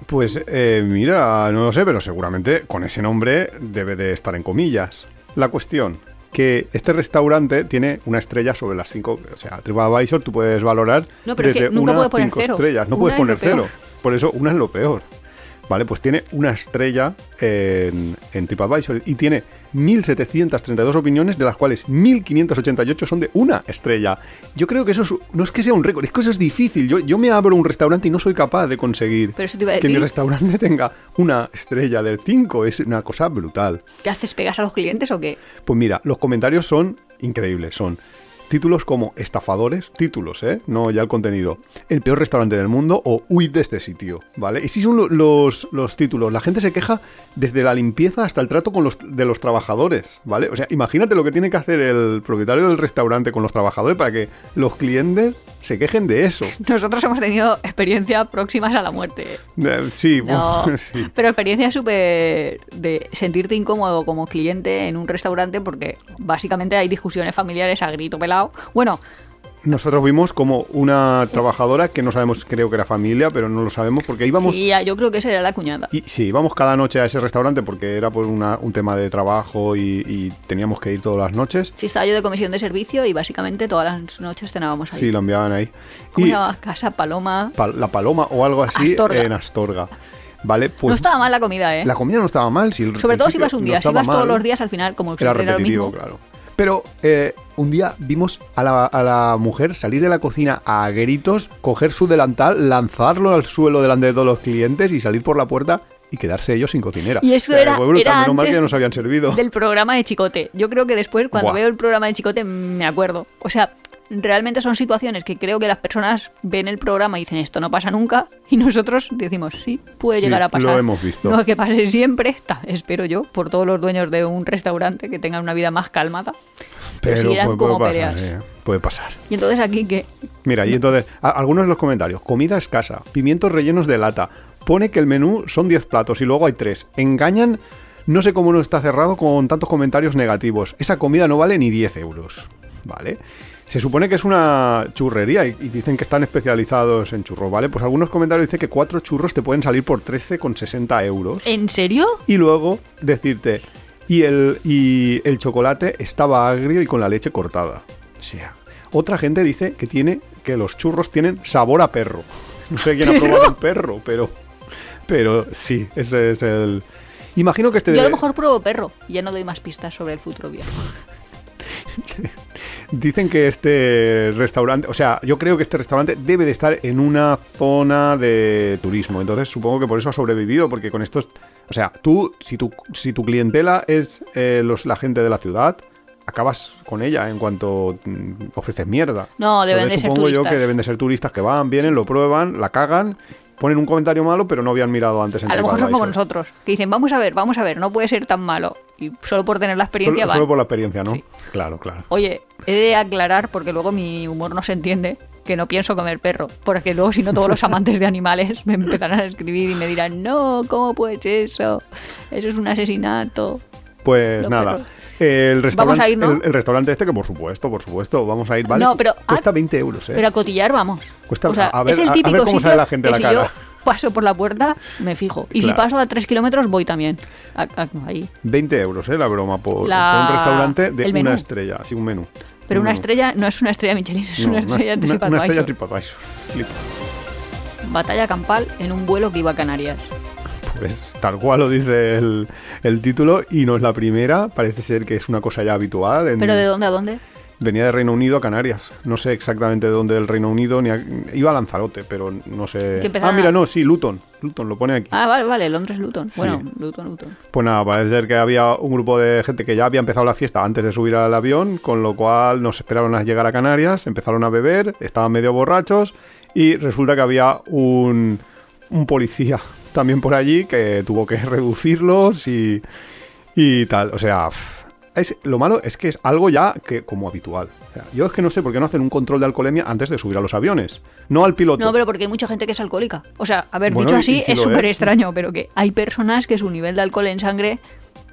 Pues eh, mira, no lo sé, pero seguramente con ese nombre debe de estar en comillas. La cuestión, que este restaurante tiene una estrella sobre las cinco, o sea, TripAdvisor tú puedes valorar No, pero es que desde nunca una a cinco cero. estrellas, no Una puedes poner cero. Por eso una es lo peor. Vale, pues tiene una estrella en, en TripAdvisor y tiene 1.732 opiniones, de las cuales 1.588 son de una estrella. Yo creo que eso es- no es que sea un récord, es que eso es difícil. Yo, yo me abro un restaurante y no soy capaz de conseguir Pero eso te iba a que mi restaurante tenga una estrella del 5. Es una cosa brutal. ¿Qué haces? ¿Pegas a los clientes o qué? Pues mira, los comentarios son increíbles. Son títulos como estafadores, títulos, ¿eh? No ya el contenido. El peor restaurante del mundo o huid de este sitio, ¿vale? Y sí son lo- los, los títulos. La gente se queja desde la limpieza hasta el trato con los, de los trabajadores, ¿vale? O sea, imagínate lo que tiene que hacer el propietario del restaurante con los trabajadores para que los clientes se quejen de eso. Nosotros hemos tenido experiencias próximas a la muerte. Eh, sí, No, [LAUGHS] sí. pero experiencia súper de sentirte incómodo como cliente en un restaurante porque básicamente hay discusiones familiares a grito pelado. Bueno, Nosotros vimos como una trabajadora que no sabemos, creo que era familia, pero no lo sabemos porque íbamos sí, yo creo que esa era la cuñada. Y sí, íbamos cada noche a ese restaurante porque era por una- un tema de trabajo y, y teníamos que ir todas las noches. Sí, estaba yo de comisión de servicio y básicamente todas las noches cenábamos ahí. Sí, lo enviaban ahí. ¿Cómo y se? Casa Paloma. pa- la Paloma o algo así Astorga. en Astorga. Vale, pues no estaba mal la comida, ¿eh? la comida no estaba mal. Si Sobre todo si ibas un no día. Si ibas todos mal, los días, al final, como Era siempre era lo repetitivo, mismo. claro. Pero eh, un día vimos a la, a la mujer salir de la cocina a gritos, coger su delantal, lanzarlo al suelo delante de todos los clientes y salir por la puerta y quedarse ellos sin cocinera. Y eso era, brutal, era menos mal que ya nos habían servido. del programa de Chicote. Yo creo que después, cuando Buah. veo el programa de Chicote, me acuerdo. O sea, realmente son situaciones que creo que las personas ven el programa y dicen esto no pasa nunca y nosotros decimos sí, puede Sí, llegar a pasar. lo hemos visto. No que pase siempre, ta- espero yo, por todos los dueños de un restaurante que tengan una vida más calmada. Pero, puede, como puede peleas. pasar, sí, puede pasar. Y entonces aquí que Mira, y entonces, a- algunos de los comentarios. Comida escasa, pimientos rellenos de lata. Pone que el menú son 10 platos y luego hay 3. Engañan, no sé cómo no está cerrado con tantos comentarios negativos. Esa comida no vale ni 10 euros. ¿Vale? Se supone que es una churrería y, y dicen que están especializados en churros, ¿vale? Pues algunos comentarios dicen que cuatro churros te pueden salir por 13,60 euros. ¿En serio? Y luego decirte, y el, y el chocolate estaba agrio y con la leche cortada. O sea, otra gente dice que tiene que los churros tienen sabor a perro. [LAUGHS] No sé quién ha probado un perro, pero pero sí, ese es el Imagino que este Yo a lo mejor pruebo perro y ya no doy más pistas sobre el futuro viaje. [LAUGHS] Dicen que este restaurante, o sea, yo creo que este restaurante debe de estar en una zona de turismo. Entonces supongo que por eso ha sobrevivido, porque con estos, o sea, tú, si tu, si tu clientela es eh, los, la gente de la ciudad, acabas con ella en cuanto mm, ofreces mierda. No, deben Entonces, de ser supongo yo que deben de ser turistas que van, vienen, lo prueban, la cagan, ponen un comentario malo, pero no habían mirado antes en A lo mejor son como nosotros, que dicen, vamos a ver, vamos a ver, no puede ser tan malo. Y solo por tener la experiencia Solo, solo por la experiencia, ¿no? Sí. Claro, claro. Oye, he de aclarar, porque luego mi humor no se entiende, que no pienso comer perro. Porque luego, si no, todos los amantes de animales me empezarán a escribir y me dirán, no, ¿cómo puedes eso? Eso es un asesinato. Pues Los nada, perros. El restaurante, a ir, ¿no? el, el restaurante este, que por supuesto, por supuesto, vamos a ir, ¿vale? No, pero- Cuesta ah, 20 euros, ¿eh? Pero a cotillar vamos. Cuesta- o sea, a ver- es el a- a ver típico cómo sale la gente a la yo cara. Paso por la puerta, me fijo. Y Claro. si paso a tres kilómetros, voy también. A- a- ahí. 20 euros, ¿eh? La broma por, La- por un restaurante de una estrella, así un menú. Pero Un una menú. estrella no es una estrella Michelin, es No, una estrella una, una TripAdvisor. estrella TripAdvisor. Batalla campal en un vuelo que iba a Canarias. Pues tal cual lo dice el, el título y no es la primera, parece ser que es una cosa ya habitual. en- ¿Pero de dónde a dónde? Venía de Reino Unido a Canarias. No sé exactamente de dónde del Reino Unido, ni a- iba a Lanzarote, pero no sé. Ah, mira, no, sí, Luton. Luton lo pone aquí. Ah, vale, vale, Londres, Luton. Sí. Bueno, Luton, Luton. Pues nada, parece ser que había un grupo de gente que ya había empezado la fiesta antes de subir al avión, con lo cual nos esperaron a llegar a Canarias, empezaron a beber, estaban medio borrachos y resulta que había un, un policía [LAUGHS] también por allí que tuvo que reducirlos y, y tal. O sea, pff, es, lo malo es que es algo ya que como habitual. O sea, yo es que no sé por qué no hacen un control de alcoholemia antes de subir a los aviones. No al piloto. No, pero porque hay mucha gente que es alcohólica. O sea, Bueno, dicho así y si es súper extraño, pero que hay personas que su nivel de alcohol en sangre...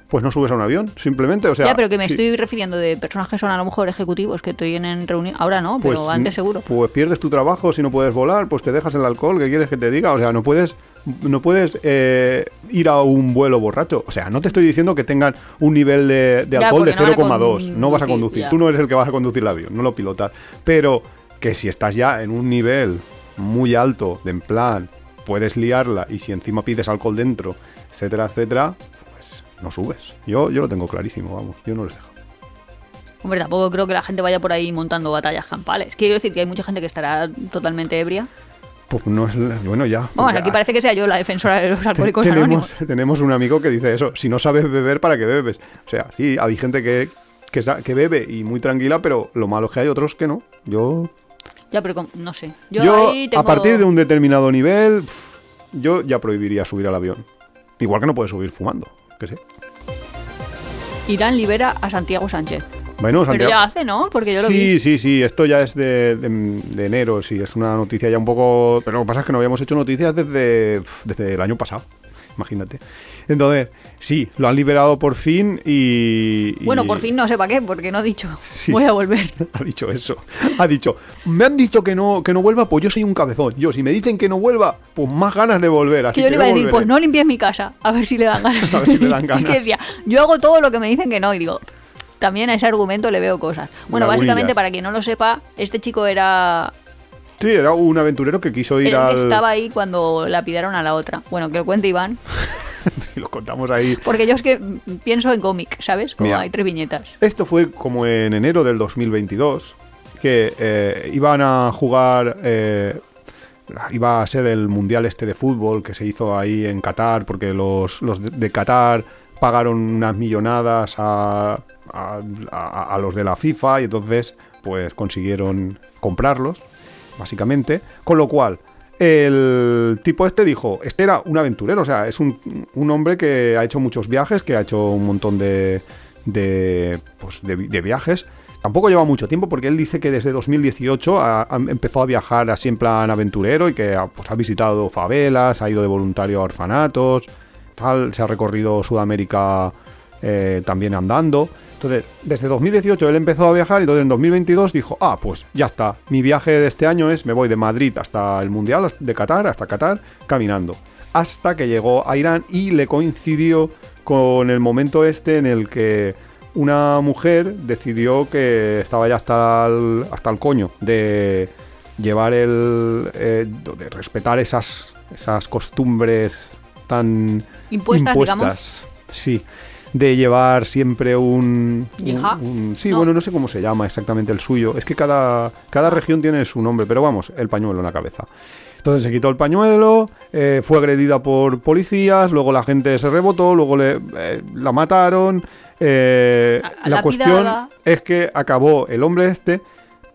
Pues no subes a un avión, simplemente. O sea, ya, pero que me sí. estoy refiriendo de personas que son a lo mejor ejecutivos que tienen reunión... Ahora no, pero Pues, antes seguro. Pues pierdes tu trabajo si no puedes volar, pues te dejas el alcohol, ¿qué quieres que te diga? O sea, no puedes, no puedes eh, ir a un vuelo borracho. O sea, no te estoy diciendo que tengan un nivel de, de Ya, alcohol de porque no van a 0,2. No vas a conducir, conducir. ya. Tú no eres el que vas a conducir el avión, no lo pilotas. Pero que si estás ya en un nivel muy alto, de en plan, puedes liarla y si encima pides alcohol dentro, etcétera, etcétera, pues no subes. Yo, yo lo tengo clarísimo, vamos, yo no les dejo. Hombre, tampoco creo que la gente vaya por ahí montando batallas campales. Quiero decir que hay mucha gente que estará totalmente ebria. Pues no es, bueno, ya. Vamos, porque aquí parece que sea yo la defensora de los Te- alcohólicos tenemos, anónimos. [LAUGHS] tenemos un amigo que dice eso. Si no sabes beber, ¿para qué bebes? O sea, sí, hay gente que, que, bebe y muy tranquila, pero lo malo es que hay otros que no. Yo, Ya, pero con- no sé. Yo, yo, ahí tengo... a partir de un determinado nivel, yo ya prohibiría subir al avión. Igual que no puedes subir fumando, que sé. Irán libera a Santiago Sánchez. Bueno, Pero Santiago- ya hace, ¿no? Porque yo lo sí, vi. sí, sí, esto ya es de, de- de enero, sí, es una noticia ya un poco... Pero lo que pasa es que no habíamos hecho noticias desde, desde el año pasado, imagínate. Entonces, sí, lo han liberado por fin y... y- Bueno, por fin no sé para qué, porque no he dicho. [LAUGHS] Sí. Voy a volver. [LAUGHS] Ha dicho eso. Ha dicho, me han dicho que no, que no vuelva, pues yo soy un cabezón. Yo, si me dicen que no vuelva, pues más ganas de volver. Así Que yo le iba a decir, volveré. pues no limpies mi casa, a ver si le dan [LAUGHS] ganas. A ver si le dan Es ganas. que decía, yo hago todo lo que me dicen que no, y digo, también a ese argumento le veo cosas. Bueno, Lagunillas. básicamente, para quien no lo sepa, este chico era Sí, era un aventurero que quiso ir al... que estaba ahí cuando la pidaron a la otra. Bueno, que lo cuente Iván, [LAUGHS] Y lo contamos ahí. porque yo es que pienso en cómic, ¿sabes? Como Mira. hay tres viñetas. Esto fue como en enero del 2022, que eh, iban a jugar... eh, iba a ser el mundial este de fútbol que se hizo ahí en Qatar, porque los, los de Qatar pagaron unas millonadas a, a- los de la FIFA y entonces pues consiguieron comprarlos, básicamente. Con lo cual, el tipo este dijo, este era un aventurero, o sea, es un, un hombre que ha hecho muchos viajes, que ha hecho un montón de, de, pues, de viajes. Tampoco lleva mucho tiempo porque él dice que desde 2018 ha- ha- empezó a viajar así en plan aventurero y que ha, pues, ha visitado favelas, ha ido de voluntario a orfanatos, tal, se ha recorrido Sudamérica eh, también andando. Entonces, desde 2018 él empezó a viajar y entonces en 2022 dijo, ah, pues ya está, mi viaje de este año es, me voy de Madrid hasta el Mundial de Qatar, hasta Qatar, caminando. Hasta que llegó a Irán y le coincidió con el momento este en el que una mujer decidió que estaba ya hasta el, hasta el coño de llevar el... eh, de respetar esas, esas costumbres tan Impuestas, digamos. Sí, de llevar siempre un... un- sí, No. bueno, no sé cómo se llama exactamente el suyo. Es que cada, cada región tiene su nombre, pero vamos, el pañuelo en la cabeza. Entonces se quitó el pañuelo, eh, fue agredida por policías, luego la gente se rebotó, luego le, eh, la mataron. eh, la lapidada. cuestión es que acabó el hombre este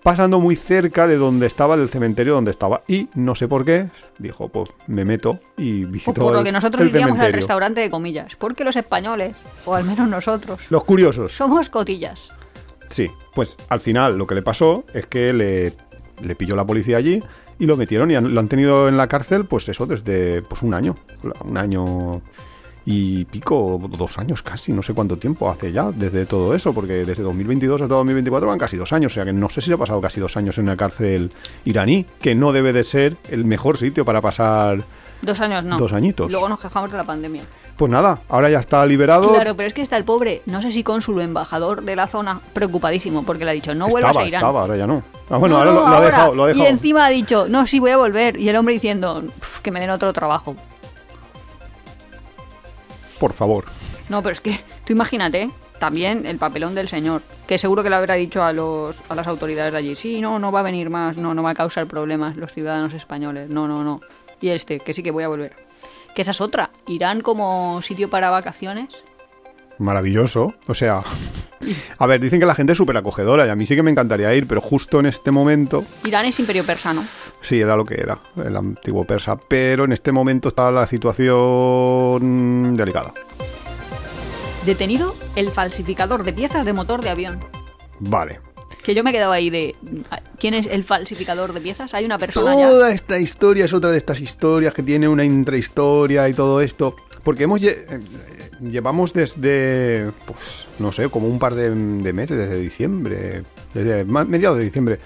pasando muy cerca de donde estaba el cementerio donde estaba y no sé por qué dijo pues me meto y O visito por lo que nosotros iríamos al restaurante de comillas. Porque los españoles, o al menos nosotros, los curiosos somos cotillas. Sí, pues al final lo que le pasó es que le, le pilló la policía allí y lo metieron y han- lo han tenido en la cárcel, pues eso, desde pues un año. Un año y pico, dos años casi, no sé cuánto tiempo hace ya desde todo eso, porque desde 2022 hasta 2024 van casi dos años, o sea que no sé si ha pasado casi dos años en una cárcel iraní, que no debe de ser el mejor sitio para pasar Dos años no. dos añitos. Luego nos quejamos de la pandemia. Pues nada, ahora ya está liberado. Claro, pero es que está el pobre, no sé si cónsul o embajador de la zona, preocupadísimo, porque le ha dicho, no vuelvas estaba, a Irán. estaba, ahora ya no. Ah, bueno, No, ahora no, lo, lo ha dejado, lo ha dejado. Y encima ha dicho, no, sí voy a volver. Y el hombre diciendo, "Pf, que me den otro trabajo. Por favor. No, pero es que tú imagínate también el papelón del señor, que seguro que le habrá dicho a, los, a las autoridades de allí, sí, no, no va a venir más, no, no va a causar problemas los ciudadanos españoles, no, no, no. Y este, que sí que voy a volver. Que esa es otra. Irán como sitio para vacaciones. Maravilloso. O sea, [LAUGHS] a ver, dicen que la gente es súper acogedora y a mí sí que me encantaría ir, pero justo en este momento, Irán es imperio persano. sí, era lo que era, el antiguo persa, pero en este momento está la situación delicada. Detenido el falsificador de piezas de motor de avión. Vale. Que yo me he quedado ahí de. ¿Quién es el falsificador de piezas? Hay una persona ya. Toda esta historia es otra de estas historias que tiene una intrahistoria y todo esto. Porque hemos lle- eh, llevamos desde, pues, no sé, como un par de, de meses, desde diciembre, desde mediados de diciembre,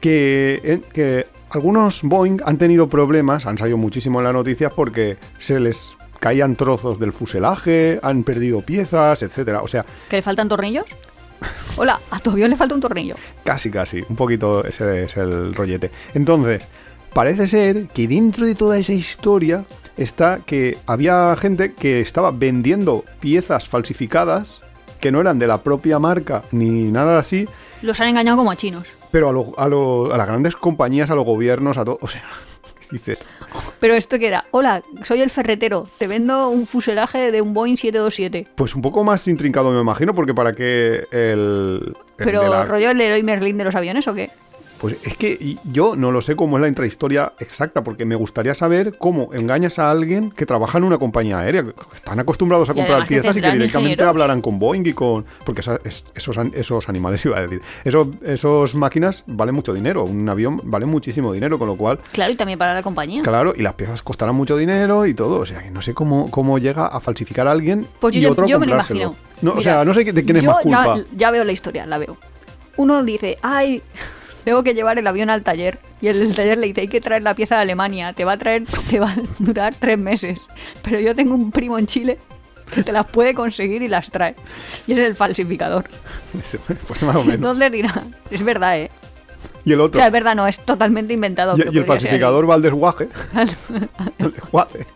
que, eh, que algunos Boeing han tenido problemas, han salido muchísimo en las noticias porque se les caían trozos del fuselaje, han perdido piezas, etcétera. O sea, ¿Que le faltan tornillos? Hola, a tu avión le falta un tornillo. Casi, casi. Un poquito ese es el rollete. Entonces, parece ser que dentro de toda esa historia está que había gente que estaba vendiendo piezas falsificadas que no eran de la propia marca ni nada así, Los han engañado como a chinos. pero a, lo- a, lo- a las grandes compañías, a los gobiernos, a todo. O sea, [LAUGHS] dices, Pero esto que era, hola, soy el ferretero, te vendo un fuselaje de un Boeing 727. pues un poco más intrincado me imagino, porque para que el. el Pero de la- rollo el Leroy Merlin de los aviones o qué? Pues es que yo no lo sé cómo es la intrahistoria exacta, porque me gustaría saber cómo engañas a alguien que trabaja en una compañía aérea. que Están acostumbrados a comprar piezas y que directamente ingenieros. hablarán con Boeing y con. Porque esa- es- esos, esos animales, [LAUGHS] iba a decir. Esos, esos máquinas valen mucho dinero. Un avión vale muchísimo dinero, con lo cual. Claro, y también para la compañía. Claro, y las piezas costarán mucho dinero y todo. O sea, que no sé cómo, cómo llega a falsificar a alguien Pues y yo, otro yo me lo imagino. No, o sea, no sé de quién es yo más culpa. Ya, ya veo la historia, la veo. Uno dice, ay, tengo que llevar el avión al taller. Y el del taller le dice, hay que traer la pieza de Alemania. Te va a traer, [LAUGHS] te va a durar tres meses. Pero yo tengo un primo en Chile que te las puede conseguir y las trae. Y ese es el falsificador. [LAUGHS] Pues más o menos. Entonces dirá, es verdad, ¿eh? Y el O otro. sea, es verdad, no, es totalmente inventado. Y, y el falsificador va al desguaje, [LAUGHS] al desguace,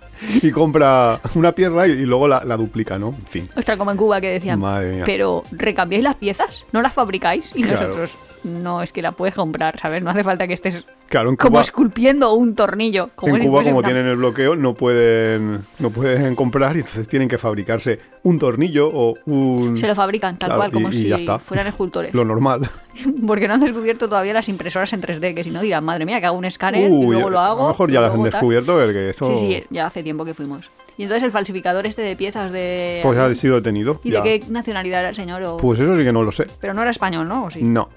y compra una pieza y, y luego la, la duplica, ¿no? En fin. Ostras, como en Cuba que decían, Madre mía. pero recambiáis las piezas, no las fabricáis y Claro. nosotros no es que la puedes comprar, ¿sabes? No hace falta que estés Claro, como esculpiendo un tornillo. Como en Cuba como una- tienen el bloqueo, no pueden, no pueden comprar y entonces tienen que fabricarse un tornillo o un... Se lo fabrican tal Claro, cual, como y- y si fueran [LAUGHS] escultores. Lo normal. [LAUGHS] Porque no han descubierto todavía las impresoras en 3D, que si no dirán, madre mía, que hago un escáner y Uy, luego lo hago. a lo mejor y ya las han luego tal". descubierto, porque eso... Sí, sí, ya hace tiempo que fuimos. Y entonces el falsificador este de piezas de... Pues ha sido detenido. ¿Y ya. de qué nacionalidad era el señor? o- Pues eso sí que no lo sé. Pero no era español, ¿no? ¿O sí? No.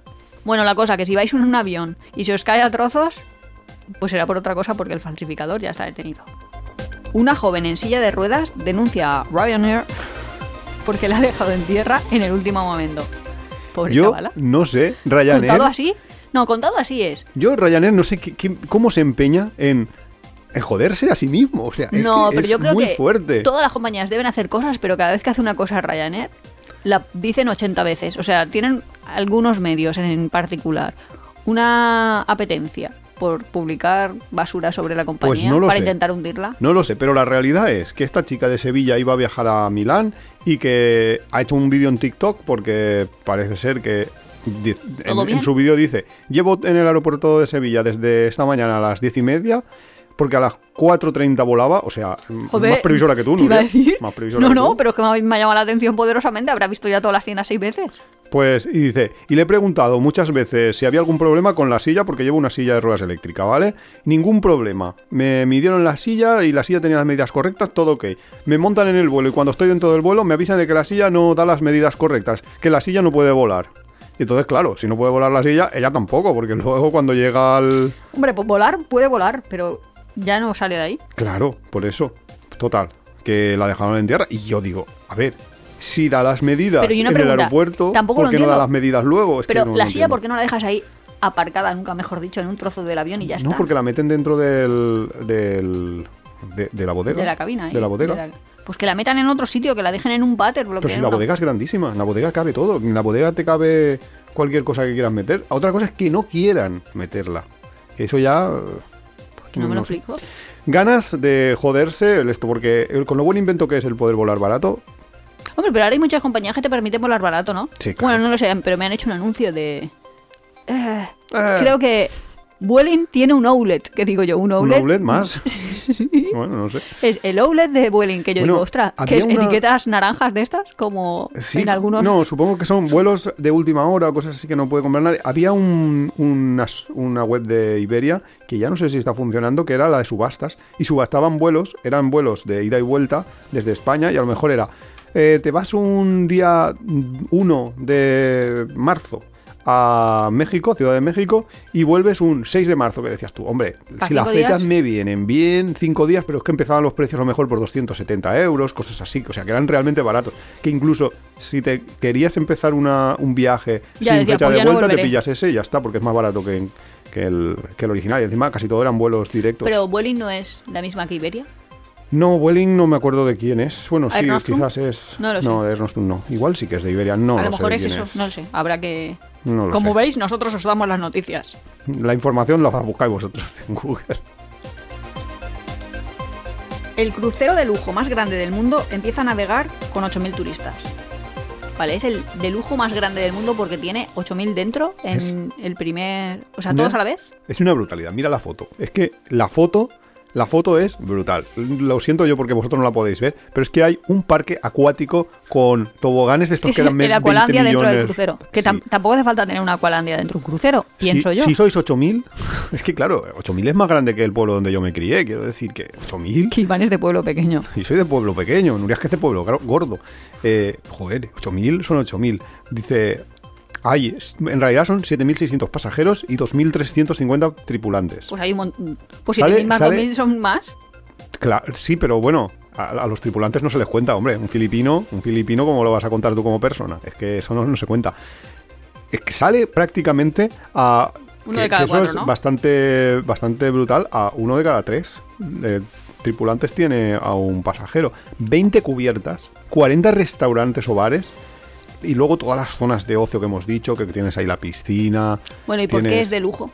Bueno, la cosa, que si vais en un avión y se os cae a trozos, pues será por otra cosa porque el falsificador ya está detenido. Una joven en silla de ruedas denuncia a Ryanair porque la ha dejado en tierra en el último momento. Pobre Yo chavala. no sé, Ryanair... ¿Contado así? No, contado así es. Yo, Ryanair, no sé qué- qué- cómo se empeña en, en joderse a sí mismo. O sea, no, pero es yo creo muy que fuerte. todas las compañías deben hacer cosas, pero cada vez que hace una cosa Ryanair, la dicen 80 veces. O sea, tienen algunos medios en particular una apetencia por publicar basura sobre la compañía Pues no lo para sé. intentar hundirla. No lo sé, pero la realidad es que esta chica de Sevilla iba a viajar a Milán y que ha hecho un vídeo en TikTok porque parece ser que en, en su vídeo dice, llevo en el aeropuerto de Sevilla desde esta mañana a las diez y media porque a las 4.30 volaba, o sea, Joder, más previsora que tú, ¿te iba a decir? Más previsora No, no, tú. pero es que me ha, llamado la atención poderosamente. Habrá visto ya todas las tiendas seis veces. Pues, y dice, y le he preguntado muchas veces si había algún problema con la silla, porque llevo una silla de ruedas eléctrica, ¿vale? Ningún problema. Me midieron la silla y la silla tenía las medidas correctas, todo ok. Me montan en el vuelo y cuando estoy dentro del vuelo me avisan de que la silla no da las medidas correctas, que la silla no puede volar. Y entonces, claro, si no puede volar la silla, ella tampoco, porque [LAUGHS] luego cuando llega al... Hombre, pues volar puede volar, pero ya no sale de ahí. Claro, por eso. Total. que la dejaron en tierra. Y yo digo, a ver, si da las medidas en el aeropuerto, tampoco ¿por qué no da las medidas luego? Es que Pero no la silla. ¿por qué no la dejas ahí aparcada, nunca mejor dicho, en un trozo del avión y ya está? No, porque la meten dentro del, del de, de la bodega. De la cabina. ahí, De la bodega. de la- Pues que la metan en otro sitio, que la dejen en un váter. Pero si la bodega es grandísima, en la bodega cabe todo. En la bodega te cabe cualquier cosa que quieras meter. Otra cosa es que no quieran meterla. Eso ya... Que no me lo sé. explico. Ganas de joderse esto, porque con lo buen invento que es el poder volar barato, Hombre, pero ahora hay muchas compañías que te permiten volar barato, ¿no? Sí, claro. Bueno, no lo sé, pero me han hecho un anuncio de... Eh, Eh. Creo que Vueling tiene un outlet, que digo yo, un un outlet. outlet más. [LAUGHS] Bueno, no sé. Es el outlet de Vueling, que yo Bueno, digo, ostras, que es una- etiquetas naranjas de estas, como Sí, en algunos... No, supongo que son vuelos de última hora o cosas así que no puede comprar nadie. Había un- una, una web de Iberia que ya no sé si está funcionando, que era la de subastas. Y subastaban vuelos, eran vuelos de ida y vuelta desde España y a lo mejor era, eh, te vas un día 1 de marzo a México, Ciudad de México, y vuelves un 6 de marzo, que decías tú, hombre, ¿Pa si las fechas días? me vienen bien, 5 días, pero es que empezaban los precios a lo mejor por 270 euros, cosas así, o sea, que eran realmente baratos. Que incluso si te querías empezar una, un viaje Ya sin fecha pues de no vuelta, te pillas ese y ya está, porque es más barato que, que el, que el original. Y encima casi todo eran vuelos directos. Pero Vueling no es la misma que Iberia. No, Welling no me acuerdo de quién es. Bueno, sí, quizás es... No lo sé. de Air Nostrum no. Igual sí que es de Iberia, no a lo mejor de es quién eso, es. no lo sé. Habrá que... No lo Como sé. veis, nosotros os damos las noticias. La información la buscáis vosotros [LAUGHS] en Google. El crucero de lujo más grande del mundo empieza a navegar con 8.000 turistas. Vale, es el de lujo más grande del mundo porque tiene 8.000 dentro en Es- el primer... O sea, Una- todos a la vez. Es una brutalidad. Mira la foto. Es que la foto, la foto es brutal. Lo siento yo porque vosotros no la podéis ver, pero es que hay un parque acuático con toboganes de estos Es que eran el 20 Aqualandia dentro del crucero. Que Sí. tampoco hace falta tener una Aqualandia dentro de un crucero, pienso yo. Si sois 8.000, [LAUGHS] es que claro, 8.000 es más grande que el pueblo donde yo me crié. Quiero decir que 8.000... Que [LAUGHS] Iván es de pueblo pequeño. [LAUGHS] Y soy de pueblo pequeño, Nuria es que es de pueblo gordo. Eh, joder, 8.000 son 8.000. Dice, hay, en realidad son 7.600 pasajeros y 2.350 tripulantes. Pues hay un montón. Pues Sale- 7.000 más sale- 2.000 son más. Claro, sí, pero bueno, a, a los tripulantes no se les cuenta, hombre. Un filipino, un filipino, ¿cómo lo vas a contar tú como persona? Es que eso no, no se cuenta. Es que sale prácticamente a... Uno que- de cada que eso cuatro, es ¿no? bastante, bastante brutal. A uno de cada tres eh, tripulantes tiene a un pasajero. 20 cubiertas, 40 restaurantes o bares. Y luego todas las zonas de ocio que hemos dicho, que tienes ahí la piscina. Bueno, ¿y por qué es de lujo?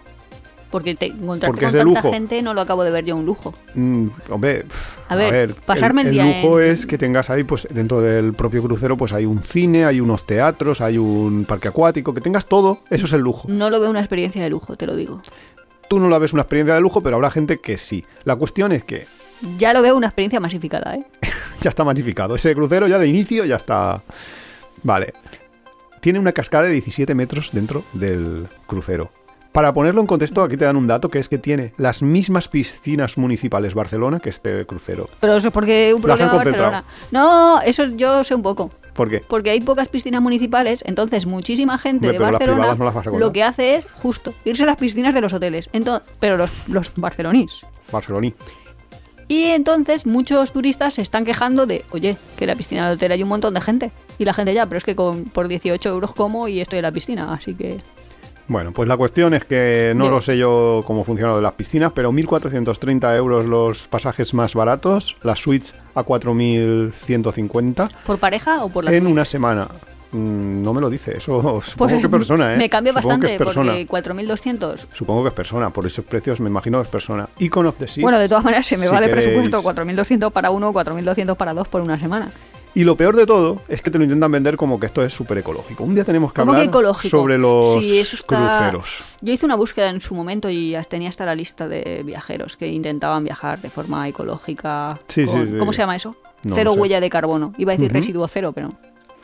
Porque te encontrarte Porque con tanta lujo. gente no lo acabo de ver yo un lujo. Mm, hombre, pf, A ver, pasarme el el, día lujo en- es que tengas ahí, pues dentro del propio crucero, pues hay un cine, hay unos teatros, hay un parque acuático, que tengas todo, eso es el lujo. No lo veo una experiencia de lujo, te lo digo. Tú no la ves una experiencia de lujo, pero habrá gente que sí. La cuestión es que Ya lo veo una experiencia masificada, ¿eh? [LAUGHS] ya está magnificado. Ese crucero ya de inicio ya está. Vale. Tiene una cascada de 17 metros dentro del crucero. Para ponerlo en contexto, aquí te dan un dato que es que tiene las mismas piscinas municipales Barcelona que este crucero. Pero eso es porque un Las han problema de Barcelona. No, eso yo sé un poco. ¿Por qué? Porque hay pocas piscinas municipales, entonces muchísima gente Hombre, de Barcelona no lo que hace es justo irse a las piscinas de los hoteles. Entonces, pero los, los barcelonís. Barceloní. Y entonces muchos turistas se están quejando de, oye, que en la piscina del hotel hay un montón de gente. Y la gente ya, pero es que con, por 18 euros como y estoy en la piscina, así que... Bueno, pues la cuestión es que no Digo. lo sé yo cómo funciona lo de las piscinas, pero 1.430 euros los pasajes más baratos, las suites a 4.150 ¿Por pareja o por la en suite? una semana. Mm, no me lo dice, eso [LAUGHS] Pues supongo que [LAUGHS] persona, ¿eh? Me cambia Supongo bastante que es persona. porque 4.200... Supongo que es persona, por esos precios me imagino que es persona. Icon of the Seas. Bueno, de todas maneras se me si va de queréis. presupuesto 4.200 para uno, 4.200 para dos por una semana. Y lo peor de todo es que te lo intentan vender como que esto es súper ecológico. Un día tenemos que ¿Cómo que hablar sobre los Sí, eso está- cruceros. Yo hice una búsqueda en su momento y tenía hasta la lista de viajeros que intentaban viajar de forma ecológica. Sí, con- sí. ¿Cómo se llama eso? No cero sé. huella de carbono. Iba a decir residuo cero, pero